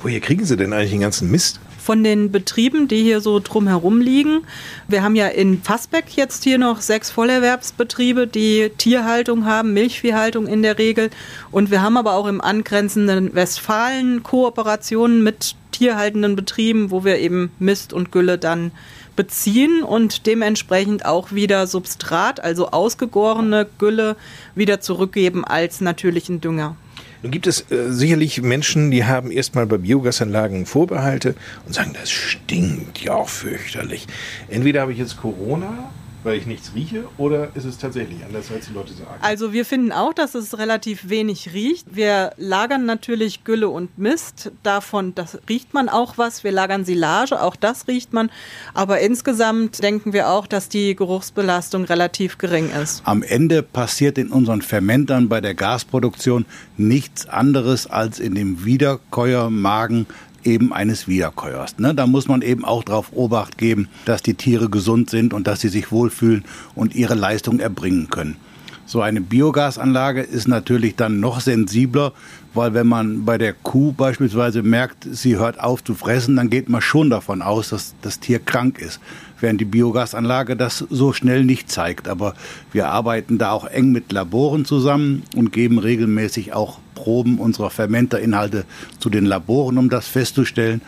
Woher kriegen Sie denn eigentlich den ganzen Mist? Von den Betrieben, die hier so drumherum liegen. Wir haben ja in Fassbeck jetzt hier noch sechs Vollerwerbsbetriebe, die Tierhaltung haben, Milchviehhaltung in der Regel. Und wir haben aber auch im angrenzenden Westfalen Kooperationen mit tierhaltenden Betrieben, wo wir eben Mist und Gülle dann beziehen und dementsprechend auch wieder Substrat, also ausgegorene Gülle, wieder zurückgeben als natürlichen Dünger. Nun gibt es äh, sicherlich Menschen, die haben erstmal bei Biogasanlagen Vorbehalte und sagen, das stinkt ja auch fürchterlich. Entweder habe ich jetzt Corona weil ich nichts rieche oder ist es tatsächlich anders, als die Leute sagen? Also wir finden auch, dass es relativ wenig riecht. Wir lagern natürlich Gülle und Mist. Davon das riecht man auch was. Wir lagern Silage, auch das riecht man. Aber insgesamt denken wir auch, dass die Geruchsbelastung relativ gering ist. Am Ende passiert in unseren Fermentern bei der Gasproduktion nichts anderes als in dem Wiederkäuermagen eben eines Wiederkäuers. Ne? Da muss man eben auch darauf Obacht geben, dass die Tiere gesund sind und dass sie sich wohlfühlen und ihre Leistung erbringen können. So eine Biogasanlage ist natürlich dann noch sensibler, weil wenn man bei der Kuh beispielsweise merkt, sie hört auf zu fressen, dann geht man schon davon aus, dass das Tier krank ist, während die Biogasanlage das so schnell nicht zeigt. Aber wir arbeiten da auch eng mit Laboren zusammen und geben regelmäßig auch Proben unserer Fermenterinhalte zu den Laboren, um das festzustellen.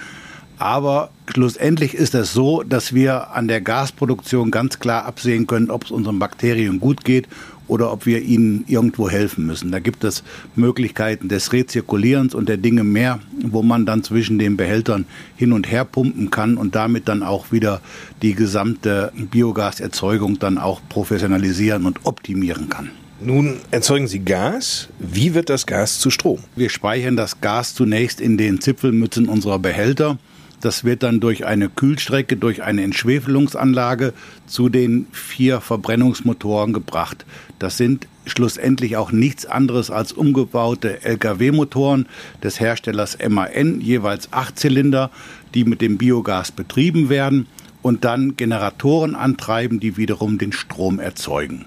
Aber schlussendlich ist es so, dass wir an der Gasproduktion ganz klar absehen können, ob es unseren Bakterien gut geht oder ob wir ihnen irgendwo helfen müssen. Da gibt es Möglichkeiten des Rezirkulierens und der Dinge mehr, wo man dann zwischen den Behältern hin und her pumpen kann und damit dann auch wieder die gesamte Biogaserzeugung dann auch professionalisieren und optimieren kann. Nun erzeugen Sie Gas. Wie wird das Gas zu Strom? Wir speichern das Gas zunächst in den Zipfelmützen unserer Behälter. Das wird dann durch eine Kühlstrecke, durch eine Entschwefelungsanlage zu den vier Verbrennungsmotoren gebracht. Das sind schlussendlich auch nichts anderes als umgebaute Lkw-Motoren des Herstellers MAN, jeweils acht Zylinder, die mit dem Biogas betrieben werden und dann Generatoren antreiben, die wiederum den Strom erzeugen.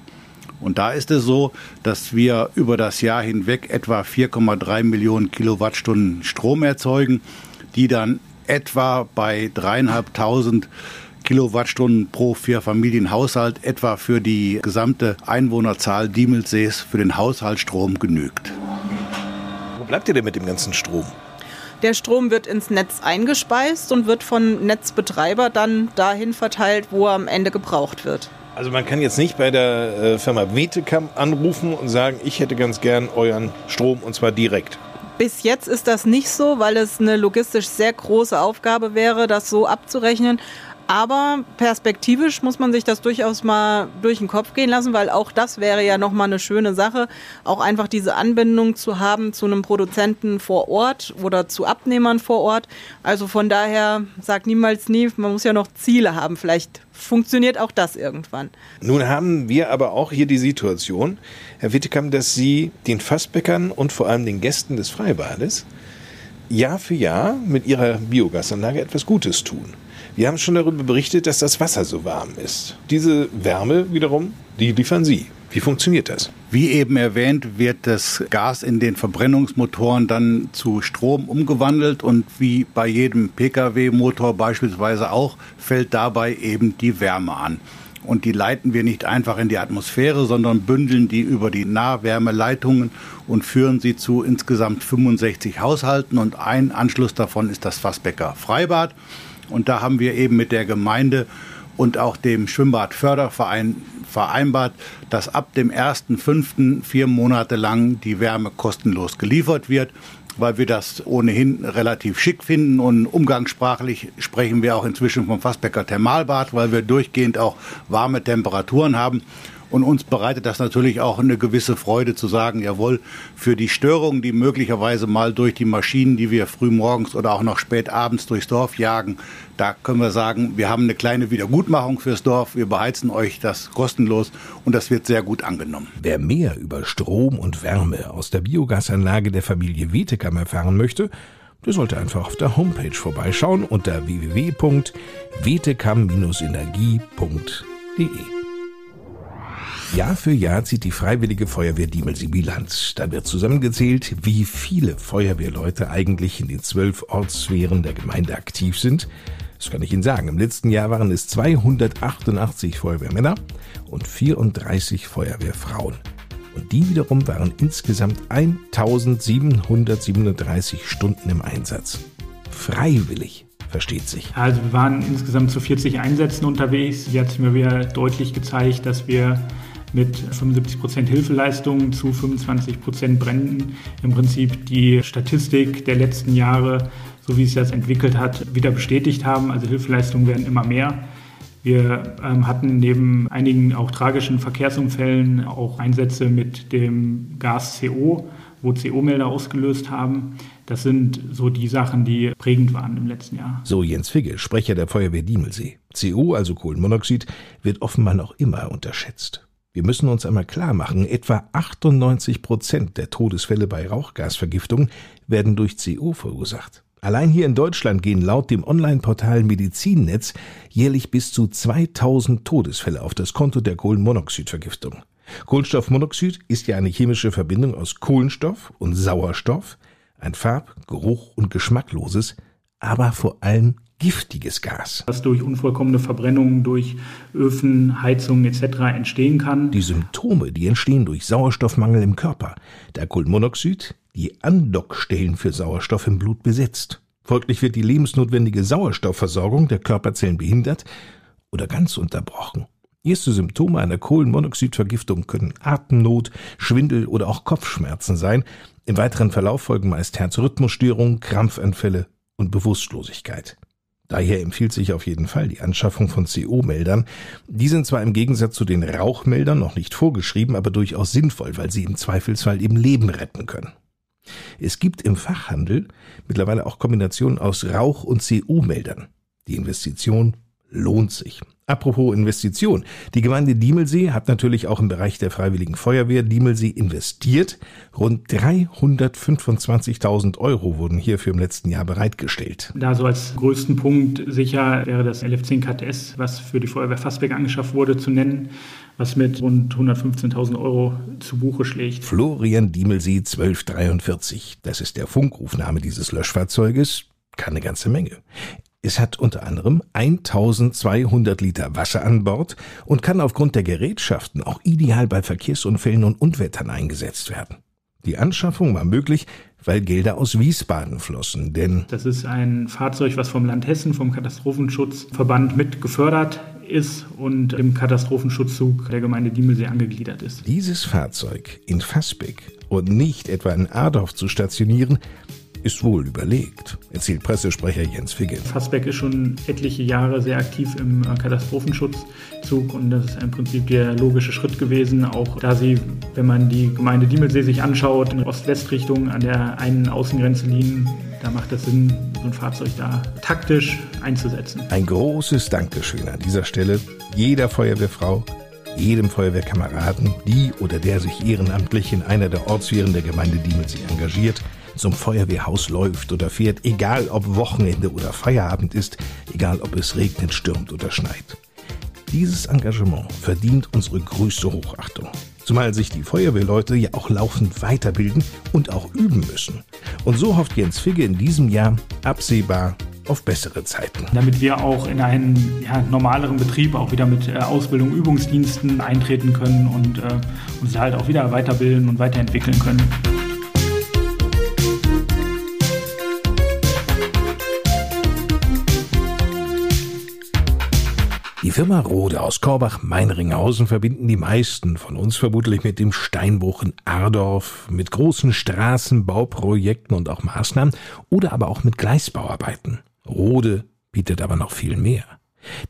Und da ist es so, dass wir über das Jahr hinweg etwa 4,3 Millionen Kilowattstunden Strom erzeugen, die dann etwa bei dreieinhalbtausend Kilowattstunden pro Vier-Familien-Haushalt etwa für die gesamte Einwohnerzahl Diemelsees für den Haushaltsstrom genügt. Wo bleibt ihr denn mit dem ganzen Strom? Der Strom wird ins Netz eingespeist und wird von Netzbetreiber dann dahin verteilt, wo er am Ende gebraucht wird. Also man kann jetzt nicht bei der äh, Firma Wetekam anrufen und sagen, ich hätte ganz gern euren Strom und zwar direkt. Bis jetzt ist das nicht so, weil es eine logistisch sehr große Aufgabe wäre, das so abzurechnen. Aber perspektivisch muss man sich das durchaus mal durch den Kopf gehen lassen, weil auch das wäre ja nochmal eine schöne Sache, auch einfach diese Anbindung zu haben zu einem Produzenten vor Ort oder zu Abnehmern vor Ort. Also von daher sagt niemals nie, man muss ja noch Ziele haben. Vielleicht funktioniert auch das irgendwann. Nun haben wir aber auch hier die Situation, Herr Wittekam, dass Sie den Fassbäckern und vor allem den Gästen des Freibades Jahr für Jahr mit Ihrer Biogasanlage etwas Gutes tun. Wir haben schon darüber berichtet, dass das Wasser so warm ist. Diese Wärme wiederum, die liefern Sie. Wie funktioniert das? Wie eben erwähnt, wird das Gas in den Verbrennungsmotoren dann zu Strom umgewandelt und wie bei jedem Pkw-Motor beispielsweise auch, fällt dabei eben die Wärme an. Und die leiten wir nicht einfach in die Atmosphäre, sondern bündeln die über die Nahwärmeleitungen und führen sie zu insgesamt 65 Haushalten. Und ein Anschluss davon ist das Fassbecker Freibad. Und da haben wir eben mit der Gemeinde und auch dem Schwimmbadförderverein vereinbart, dass ab dem 1.5. vier Monate lang die Wärme kostenlos geliefert wird, weil wir das ohnehin relativ schick finden und umgangssprachlich sprechen wir auch inzwischen vom Fassbecker Thermalbad, weil wir durchgehend auch warme Temperaturen haben. Und uns bereitet das natürlich auch eine gewisse Freude zu sagen, jawohl, für die Störungen, die möglicherweise mal durch die Maschinen, die wir früh morgens oder auch noch spät abends durchs Dorf jagen, da können wir sagen, wir haben eine kleine Wiedergutmachung fürs Dorf, wir beheizen euch das kostenlos und das wird sehr gut angenommen. Wer mehr über Strom und Wärme aus der Biogasanlage der Familie Wetekam erfahren möchte, der sollte einfach auf der Homepage vorbeischauen unter www.wetekam-energie.de. Jahr für Jahr zieht die Freiwillige Feuerwehr Diemelsee Bilanz. Da wird zusammengezählt, wie viele Feuerwehrleute eigentlich in den zwölf Ortssphären der Gemeinde aktiv sind. Das kann ich Ihnen sagen. Im letzten Jahr waren es 288 Feuerwehrmänner und 34 Feuerwehrfrauen. Und die wiederum waren insgesamt 1737 Stunden im Einsatz. Freiwillig versteht sich. Also wir waren insgesamt zu 40 Einsätzen unterwegs. Hat sich mir wieder deutlich gezeigt, dass wir mit 75% Hilfeleistung zu 25% Bränden im Prinzip die Statistik der letzten Jahre, so wie es das entwickelt hat, wieder bestätigt haben. Also Hilfeleistungen werden immer mehr. Wir ähm, hatten neben einigen auch tragischen Verkehrsunfällen auch Einsätze mit dem Gas CO, wo CO-Melder ausgelöst haben. Das sind so die Sachen, die prägend waren im letzten Jahr. So Jens Figge, Sprecher der Feuerwehr Diemelsee. CO, also Kohlenmonoxid, wird offenbar noch immer unterschätzt. Wir müssen uns einmal klar machen, etwa 98 Prozent der Todesfälle bei Rauchgasvergiftung werden durch CO verursacht. Allein hier in Deutschland gehen laut dem Online-Portal Medizinnetz jährlich bis zu 2000 Todesfälle auf das Konto der Kohlenmonoxidvergiftung. Kohlenstoffmonoxid ist ja eine chemische Verbindung aus Kohlenstoff und Sauerstoff, ein farb-, geruch- und geschmackloses, aber vor allem giftiges Gas. Was durch unvollkommene Verbrennung, durch Öfen, Heizungen etc. entstehen kann. Die Symptome, die entstehen durch Sauerstoffmangel im Körper, da Kohlenmonoxid die Andockstellen für Sauerstoff im Blut besetzt. Folglich wird die lebensnotwendige Sauerstoffversorgung der Körperzellen behindert oder ganz unterbrochen. Erste Symptome einer Kohlenmonoxidvergiftung können Atemnot, Schwindel oder auch Kopfschmerzen sein. Im weiteren Verlauf folgen meist Herzrhythmusstörungen, Krampfanfälle und Bewusstlosigkeit. Daher empfiehlt sich auf jeden Fall die Anschaffung von CO-Meldern. Die sind zwar im Gegensatz zu den Rauchmeldern noch nicht vorgeschrieben, aber durchaus sinnvoll, weil sie im Zweifelsfall eben Leben retten können. Es gibt im Fachhandel mittlerweile auch Kombinationen aus Rauch- und CO-Meldern. Die Investition lohnt sich. Apropos Investition. Die Gemeinde Diemelsee hat natürlich auch im Bereich der Freiwilligen Feuerwehr Diemelsee investiert. Rund 325.000 Euro wurden hierfür im letzten Jahr bereitgestellt. Da so als größten Punkt sicher wäre das LF10 KTS, was für die Feuerwehr Fassbeck angeschafft wurde, zu nennen, was mit rund 115.000 Euro zu Buche schlägt. Florian Diemelsee 1243. Das ist der Funkrufname dieses Löschfahrzeuges. Keine ganze Menge. Es hat unter anderem 1200 Liter Wasser an Bord und kann aufgrund der Gerätschaften auch ideal bei Verkehrsunfällen und Unwettern eingesetzt werden. Die Anschaffung war möglich, weil Gelder aus Wiesbaden flossen, denn das ist ein Fahrzeug, was vom Land Hessen, vom Katastrophenschutzverband mit gefördert ist und im Katastrophenschutzzug der Gemeinde Diemelsee angegliedert ist. Dieses Fahrzeug in Fassbeck und nicht etwa in Adorf zu stationieren, ist wohl überlegt, erzählt Pressesprecher Jens Figgen. Fassbeck ist schon etliche Jahre sehr aktiv im äh, Katastrophenschutzzug und das ist im Prinzip der logische Schritt gewesen, auch da sie, wenn man die Gemeinde Diemelsee sich anschaut, in Ost-West-Richtung an der einen Außengrenze liegen, da macht es Sinn, so ein Fahrzeug da taktisch einzusetzen. Ein großes Dankeschön an dieser Stelle jeder Feuerwehrfrau, jedem Feuerwehrkameraden, die oder der sich ehrenamtlich in einer der Ortswehren der Gemeinde Diemelsee engagiert zum Feuerwehrhaus läuft oder fährt, egal ob Wochenende oder Feierabend ist, egal ob es regnet, stürmt oder schneit. Dieses Engagement verdient unsere größte Hochachtung. Zumal sich die Feuerwehrleute ja auch laufend weiterbilden und auch üben müssen. Und so hofft Jens Figge in diesem Jahr absehbar auf bessere Zeiten. Damit wir auch in einen ja, normaleren Betrieb auch wieder mit äh, Ausbildung, Übungsdiensten eintreten können und äh, uns halt auch wieder weiterbilden und weiterentwickeln können. Die Firma Rode aus Korbach-Meinringhausen verbinden die meisten von uns vermutlich mit dem Steinbruch in Ardorf, mit großen Straßenbauprojekten und auch Maßnahmen oder aber auch mit Gleisbauarbeiten. Rode bietet aber noch viel mehr.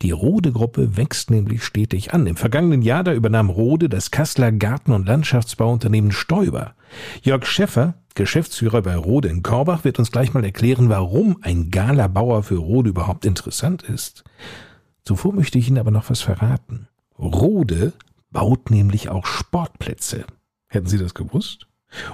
Die Rode-Gruppe wächst nämlich stetig an. Im vergangenen Jahr, da übernahm Rode das Kasseler Garten- und Landschaftsbauunternehmen Stoiber. Jörg Schäffer, Geschäftsführer bei Rode in Korbach, wird uns gleich mal erklären, warum ein Gala-Bauer für Rode überhaupt interessant ist. Zuvor möchte ich Ihnen aber noch was verraten. Rode baut nämlich auch Sportplätze. Hätten Sie das gewusst?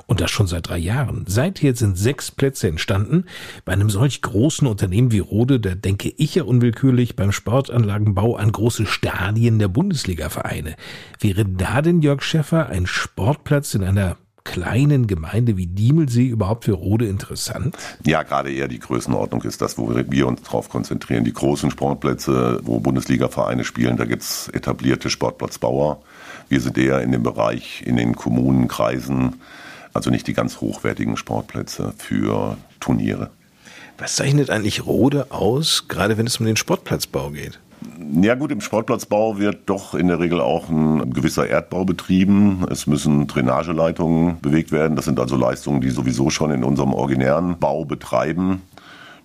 Und das schon seit drei Jahren. Seither sind sechs Plätze entstanden. Bei einem solch großen Unternehmen wie Rode, da denke ich ja unwillkürlich beim Sportanlagenbau an große Stadien der Bundesliga-Vereine. Wäre da denn Jörg Schäffer ein Sportplatz in einer kleinen Gemeinde wie Diemelsee überhaupt für Rode interessant? Ja, gerade eher die Größenordnung ist das, wo wir uns drauf konzentrieren. Die großen Sportplätze, wo Bundesliga-Vereine spielen, da gibt es etablierte Sportplatzbauer. Wir sind eher in dem Bereich, in den Kommunen, Kreisen, also nicht die ganz hochwertigen Sportplätze für Turniere. Was zeichnet eigentlich Rode aus, gerade wenn es um den Sportplatzbau geht? Ja gut, im Sportplatzbau wird doch in der Regel auch ein gewisser Erdbau betrieben. Es müssen Drainageleitungen bewegt werden. Das sind also Leistungen, die sowieso schon in unserem originären Bau betreiben.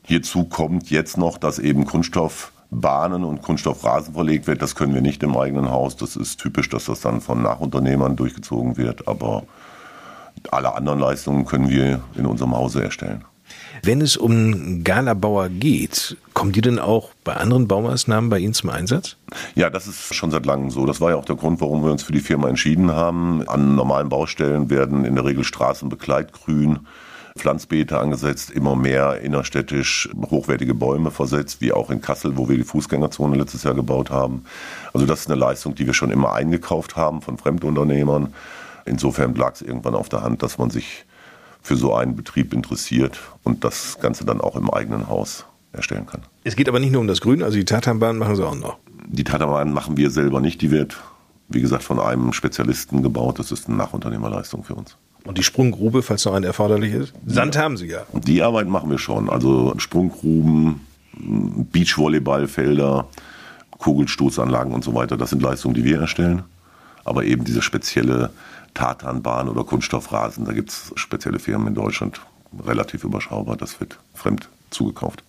Hierzu kommt jetzt noch, dass eben Kunststoffbahnen und Kunststoffrasen verlegt wird. Das können wir nicht im eigenen Haus. Das ist typisch, dass das dann von Nachunternehmern durchgezogen wird. Aber alle anderen Leistungen können wir in unserem Hause erstellen. Wenn es um Galabauer geht, kommen die denn auch bei anderen Baumaßnahmen bei Ihnen zum Einsatz? Ja, das ist schon seit langem so. Das war ja auch der Grund, warum wir uns für die Firma entschieden haben. An normalen Baustellen werden in der Regel Straßenbegleitgrün, Pflanzbeete angesetzt, immer mehr innerstädtisch hochwertige Bäume versetzt, wie auch in Kassel, wo wir die Fußgängerzone letztes Jahr gebaut haben. Also das ist eine Leistung, die wir schon immer eingekauft haben von Fremdunternehmern. Insofern lag es irgendwann auf der Hand, dass man sich für so einen Betrieb interessiert und das Ganze dann auch im eigenen Haus erstellen kann. Es geht aber nicht nur um das Grün, also die Tatanbahn machen Sie auch noch. Die Tatanbahn machen wir selber nicht, die wird, wie gesagt, von einem Spezialisten gebaut. Das ist eine Nachunternehmerleistung für uns. Und die Sprunggrube, falls noch eine erforderlich ist? Sand haben Sie ja. Die Arbeit machen wir schon. Also Sprunggruben, Beachvolleyballfelder, Kugelstoßanlagen und so weiter. Das sind Leistungen, die wir erstellen. Aber eben diese spezielle Tatanbahn oder Kunststoffrasen. Da gibt es spezielle Firmen in Deutschland, relativ überschaubar. Das wird fremd zugekauft.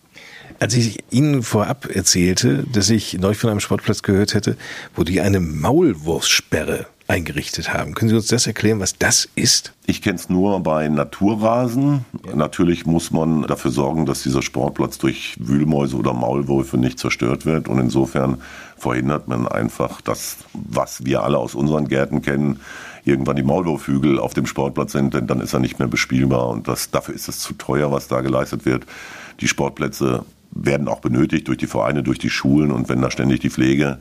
Als ich Ihnen vorab erzählte, dass ich neulich von einem Sportplatz gehört hätte, wo die eine Maulwurfssperre eingerichtet haben. Können Sie uns das erklären, was das ist? Ich kenne es nur bei Naturrasen. Ja. Natürlich muss man dafür sorgen, dass dieser Sportplatz durch Wühlmäuse oder Maulwürfe nicht zerstört wird. Und insofern verhindert man einfach das, was wir alle aus unseren Gärten kennen, irgendwann die Maulwurfhügel auf dem Sportplatz sind, denn dann ist er nicht mehr bespielbar und das, dafür ist es zu teuer, was da geleistet wird. Die Sportplätze werden auch benötigt durch die Vereine, durch die Schulen und wenn da ständig die Pflege,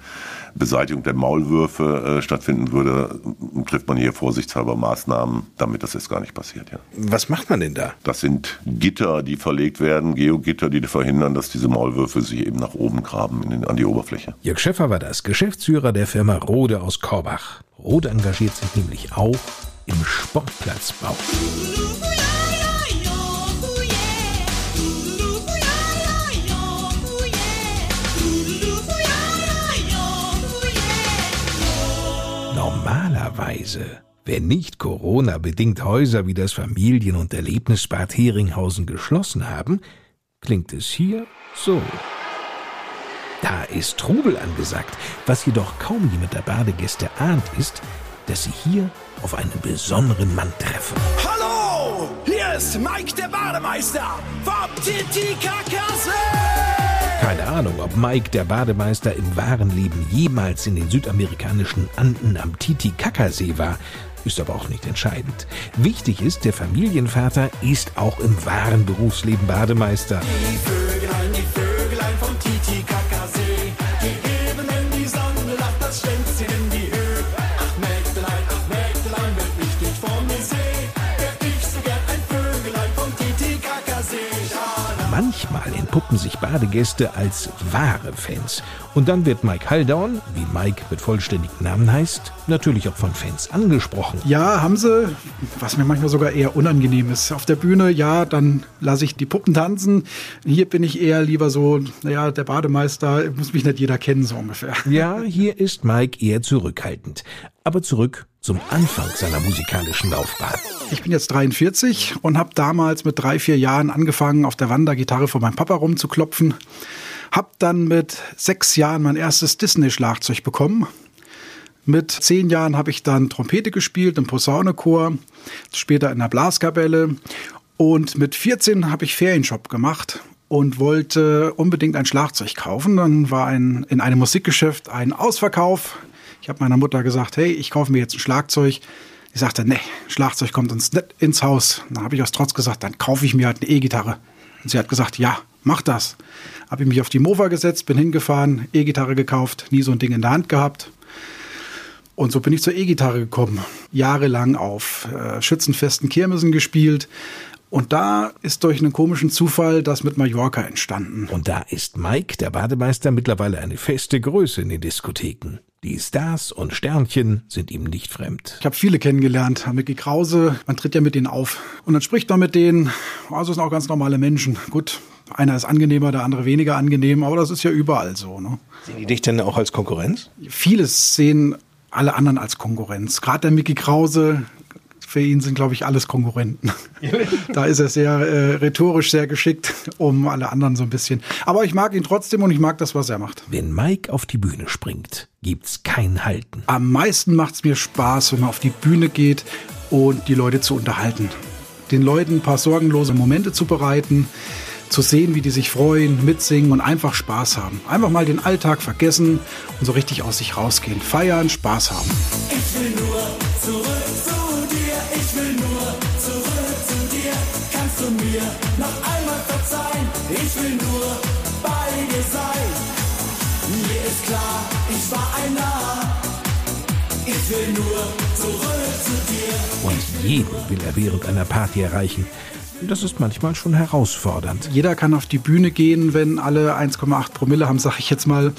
Beseitigung der Maulwürfe äh, stattfinden würde, trifft man hier vorsichtshalber Maßnahmen, damit das jetzt gar nicht passiert. Ja. Was macht man denn da? Das sind Gitter, die verlegt werden, Geogitter, die verhindern, dass diese Maulwürfe sich eben nach oben graben in den, an die Oberfläche. Jörg Schäffer war das, Geschäftsführer der Firma Rode aus Korbach. Rode engagiert sich nämlich auch im Sportplatzbau. Normalerweise, wenn nicht Corona-bedingt Häuser wie das Familien- und Erlebnisbad Heringhausen geschlossen haben, klingt es hier so. Da ist Trubel angesagt. Was jedoch kaum jemand der Badegäste ahnt, ist, dass sie hier auf einen besonderen Mann treffen. Hallo, hier ist Mike der Bademeister vom Titicacasee. Keine Ahnung, ob Mike, der Bademeister, im wahren Leben jemals in den südamerikanischen Anden am Titicacasee war, ist aber auch nicht entscheidend. Wichtig ist, der Familienvater ist auch im wahren Berufsleben Bademeister. Die Vögelein, die Manchmal entpuppen sich Badegäste als wahre Fans. Und dann wird Mike Haldorn, wie Mike mit vollständigem Namen heißt, natürlich auch von Fans angesprochen. Ja, haben sie, was mir manchmal sogar eher unangenehm ist. Auf der Bühne, ja, dann lasse ich die Puppen tanzen. Hier bin ich eher lieber so, naja, der Bademeister, muss mich nicht jeder kennen, so ungefähr. Ja, hier ist Mike eher zurückhaltend. Aber zurück zum Anfang seiner musikalischen Laufbahn. Ich bin jetzt 43 und habe damals mit drei, vier Jahren angefangen, auf der Wandergitarre von meinem Papa rumzuklopfen. Hab dann mit sechs Jahren mein erstes Disney-Schlagzeug bekommen. Mit zehn Jahren habe ich dann Trompete gespielt im Posaunechor, später in der Blaskapelle. Und mit 14 habe ich Ferienshop gemacht und wollte unbedingt ein Schlagzeug kaufen. Dann war ein, in einem Musikgeschäft ein Ausverkauf. Ich habe meiner Mutter gesagt, hey, ich kaufe mir jetzt ein Schlagzeug. Die sagte, nee, Schlagzeug kommt uns nicht ins Haus. Dann habe ich aus Trotz gesagt, dann kaufe ich mir halt eine E-Gitarre. Und sie hat gesagt, ja, mach das. Habe ich mich auf die Mofa gesetzt, bin hingefahren, E-Gitarre gekauft, nie so ein Ding in der Hand gehabt. Und so bin ich zur E-Gitarre gekommen. Jahrelang auf äh, Schützenfesten, Kirmesen gespielt. Und da ist durch einen komischen Zufall das mit Mallorca entstanden. Und da ist Mike, der Bademeister, mittlerweile eine feste Größe in den Diskotheken. Die Stars und Sternchen sind ihm nicht fremd. Ich habe viele kennengelernt. Micky Krause, man tritt ja mit denen auf. Und dann spricht man mit denen. Also sind auch ganz normale Menschen. Gut, einer ist angenehmer, der andere weniger angenehm, aber das ist ja überall so. Ne? Sehen die dich denn auch als Konkurrenz? Vieles sehen alle anderen als Konkurrenz. Gerade der Micky Krause, für ihn sind, glaube ich, alles Konkurrenten. da ist er sehr äh, rhetorisch sehr geschickt, um alle anderen so ein bisschen. Aber ich mag ihn trotzdem und ich mag das, was er macht. Wenn Mike auf die Bühne springt, gibt's kein Halten. Am meisten macht's mir Spaß, wenn man auf die Bühne geht und die Leute zu unterhalten. Den Leuten ein paar sorgenlose Momente zu bereiten, zu sehen, wie die sich freuen, mitsingen und einfach Spaß haben. Einfach mal den Alltag vergessen und so richtig aus sich rausgehen. Feiern, Spaß haben. Ich will nur will nur bei dir sein. Mir ist klar, ich war ein Narr. Ich will nur zurück zu dir. Und jeden will er während einer Party erreichen. Das ist manchmal schon herausfordernd. Jeder kann auf die Bühne gehen, wenn alle 1,8 Promille haben, sage ich jetzt mal,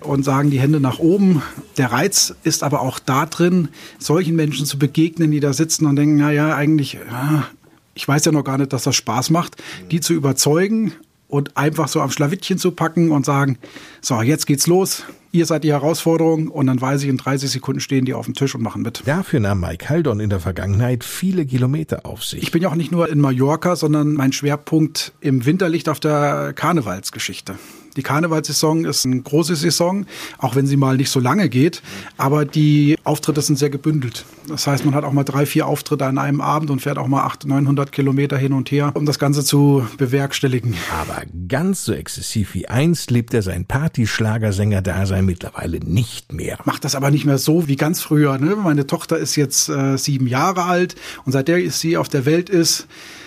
und sagen die Hände nach oben. Der Reiz ist aber auch da drin, solchen Menschen zu begegnen, die da sitzen und denken, naja, eigentlich, ja, ich weiß ja noch gar nicht, dass das Spaß macht, die zu überzeugen und einfach so am Schlawittchen zu packen und sagen, so, jetzt geht's los, ihr seid die Herausforderung und dann weiß ich, in 30 Sekunden stehen die auf dem Tisch und machen mit. Dafür nahm Mike Haldon in der Vergangenheit viele Kilometer auf sich. Ich bin ja auch nicht nur in Mallorca, sondern mein Schwerpunkt im Winter liegt auf der Karnevalsgeschichte. Die Karnevalssaison ist eine große Saison, auch wenn sie mal nicht so lange geht. Aber die Auftritte sind sehr gebündelt. Das heißt, man hat auch mal drei, vier Auftritte an einem Abend und fährt auch mal 800, 900 Kilometer hin und her, um das Ganze zu bewerkstelligen. Aber ganz so exzessiv wie einst lebt er sein Partyschlagersänger-Dasein mittlerweile nicht mehr. Macht das aber nicht mehr so wie ganz früher. Ne? Meine Tochter ist jetzt äh, sieben Jahre alt und seit der sie auf der Welt ist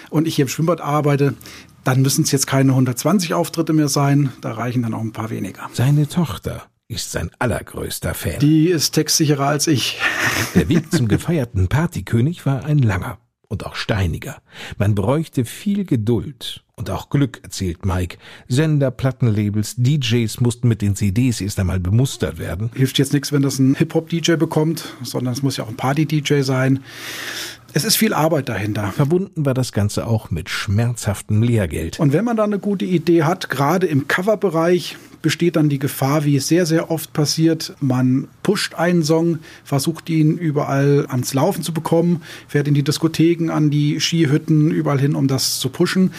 und ich hier im Schwimmbad arbeite, dann müssen es jetzt keine 120 Auftritte mehr sein, da reichen dann auch ein paar weniger. Seine Tochter ist sein allergrößter Fan. Die ist textsicherer als ich. Der Weg zum gefeierten Partykönig war ein langer und auch steiniger. Man bräuchte viel Geduld und auch Glück, erzählt Mike. Sender, Plattenlabels, DJs mussten mit den CDs erst einmal bemustert werden. Hilft jetzt nichts, wenn das ein Hip-Hop-DJ bekommt, sondern es muss ja auch ein Party-DJ sein. Es ist viel Arbeit dahinter. Verbunden war das Ganze auch mit schmerzhaftem Lehrgeld. Und wenn man da eine gute Idee hat, gerade im Coverbereich, besteht dann die Gefahr, wie es sehr, sehr oft passiert, man pusht einen Song, versucht ihn überall ans Laufen zu bekommen, fährt in die Diskotheken, an die Skihütten, überall hin, um das zu pushen.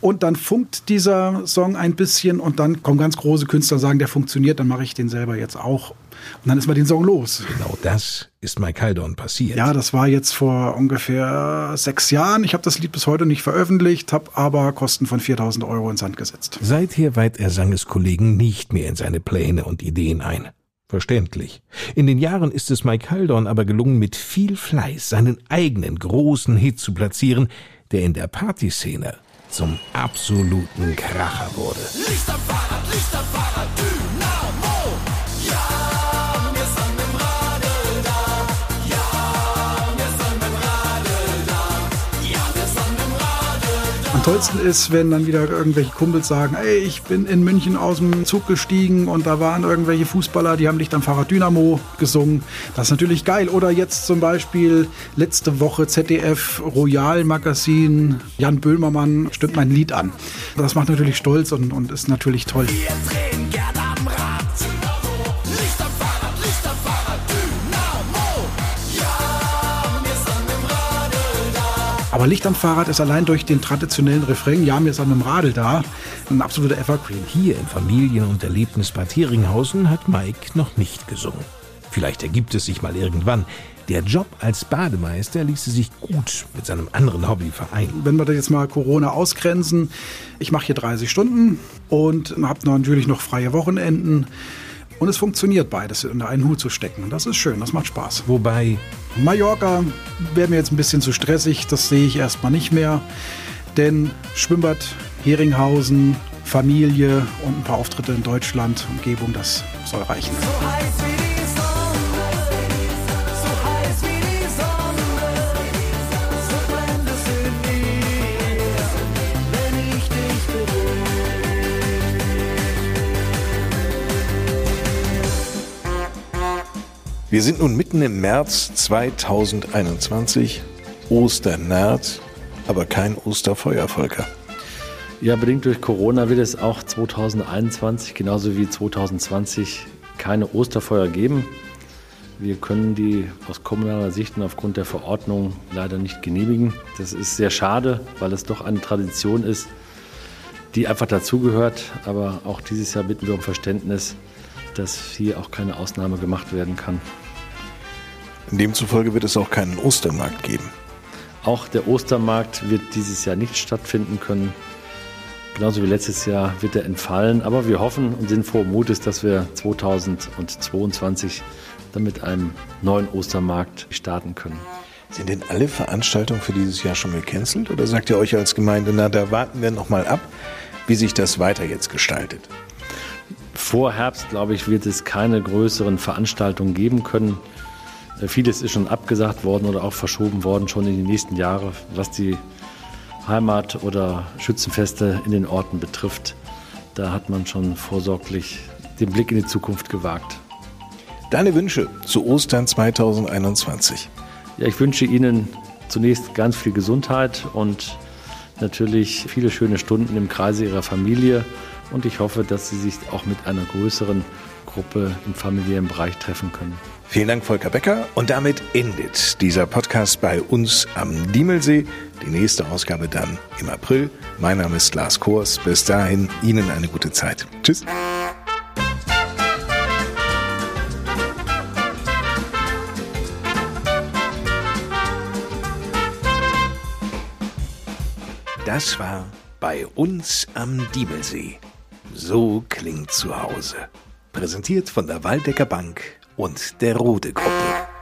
Und dann funkt dieser Song ein bisschen und dann kommen ganz große Künstler und sagen, der funktioniert, dann mache ich den selber jetzt auch. Und dann ist mal den Song los. Genau das ist Mike Haldon passiert. Ja, das war jetzt vor ungefähr sechs Jahren. Ich habe das Lied bis heute nicht veröffentlicht, habe aber Kosten von 4000 Euro ins Sand gesetzt. Seither weiht er Sangeskollegen nicht mehr in seine Pläne und Ideen ein. Verständlich. In den Jahren ist es Mike Haldon aber gelungen, mit viel Fleiß seinen eigenen großen Hit zu platzieren, der in der Partyszene zum absoluten Kracher wurde. Licht am Fahrrad, Licht am Fahrrad, tollsten ist, wenn dann wieder irgendwelche Kumpels sagen, ey, ich bin in München aus dem Zug gestiegen und da waren irgendwelche Fußballer, die haben Licht am Fahrrad Dynamo gesungen. Das ist natürlich geil. Oder jetzt zum Beispiel letzte Woche ZDF Royal Magazin, Jan Böhmermann stimmt mein Lied an. Das macht natürlich stolz und, und ist natürlich toll. Aber Licht am Fahrrad ist allein durch den traditionellen Refrain, ja, wir sind mit dem Radl da, ein absoluter Evergreen. Hier im Familien- und Erlebnisbad Heringhausen hat Mike noch nicht gesungen. Vielleicht ergibt es sich mal irgendwann. Der Job als Bademeister ließe sich gut mit seinem anderen Hobby vereinen. Wenn wir da jetzt mal Corona ausgrenzen, ich mache hier 30 Stunden und habe natürlich noch freie Wochenenden. Und es funktioniert beides unter einen Hut zu stecken. Und das ist schön, das macht Spaß. Wobei Mallorca wäre mir jetzt ein bisschen zu stressig, das sehe ich erstmal nicht mehr. Denn Schwimmbad, Heringhausen, Familie und ein paar Auftritte in Deutschland, Umgebung, das soll reichen. So Wir sind nun mitten im März 2021. Ostern naht, aber kein Osterfeuer, Volker. Ja, bedingt durch Corona wird es auch 2021 genauso wie 2020 keine Osterfeuer geben. Wir können die aus kommunaler Sicht und aufgrund der Verordnung leider nicht genehmigen. Das ist sehr schade, weil es doch eine Tradition ist, die einfach dazugehört. Aber auch dieses Jahr bitten wir um Verständnis, dass hier auch keine Ausnahme gemacht werden kann. Demzufolge wird es auch keinen Ostermarkt geben. Auch der Ostermarkt wird dieses Jahr nicht stattfinden können. Genauso wie letztes Jahr wird er entfallen. Aber wir hoffen und sind frohen Mutes, dass wir 2022 dann mit einem neuen Ostermarkt starten können. Sind denn alle Veranstaltungen für dieses Jahr schon gecancelt? Oder sagt ihr euch als Gemeinde, na, da warten wir noch mal ab, wie sich das weiter jetzt gestaltet? Vor Herbst, glaube ich, wird es keine größeren Veranstaltungen geben können. Äh, Vieles ist schon abgesagt worden oder auch verschoben worden, schon in die nächsten Jahre, was die Heimat- oder Schützenfeste in den Orten betrifft. Da hat man schon vorsorglich den Blick in die Zukunft gewagt. Deine Wünsche zu Ostern 2021? Ja, ich wünsche Ihnen zunächst ganz viel Gesundheit und natürlich viele schöne Stunden im Kreise Ihrer Familie. Und ich hoffe, dass Sie sich auch mit einer größeren Gruppe im familiären Bereich treffen können. Vielen Dank, Volker Becker. Und damit endet dieser Podcast bei uns am Diemelsee. Die nächste Ausgabe dann im April. Mein Name ist Lars Kors. Bis dahin Ihnen eine gute Zeit. Tschüss. Das war bei uns am Diemelsee. So klingt zu Hause. Präsentiert von der Waldecker Bank und der Rode Gruppe.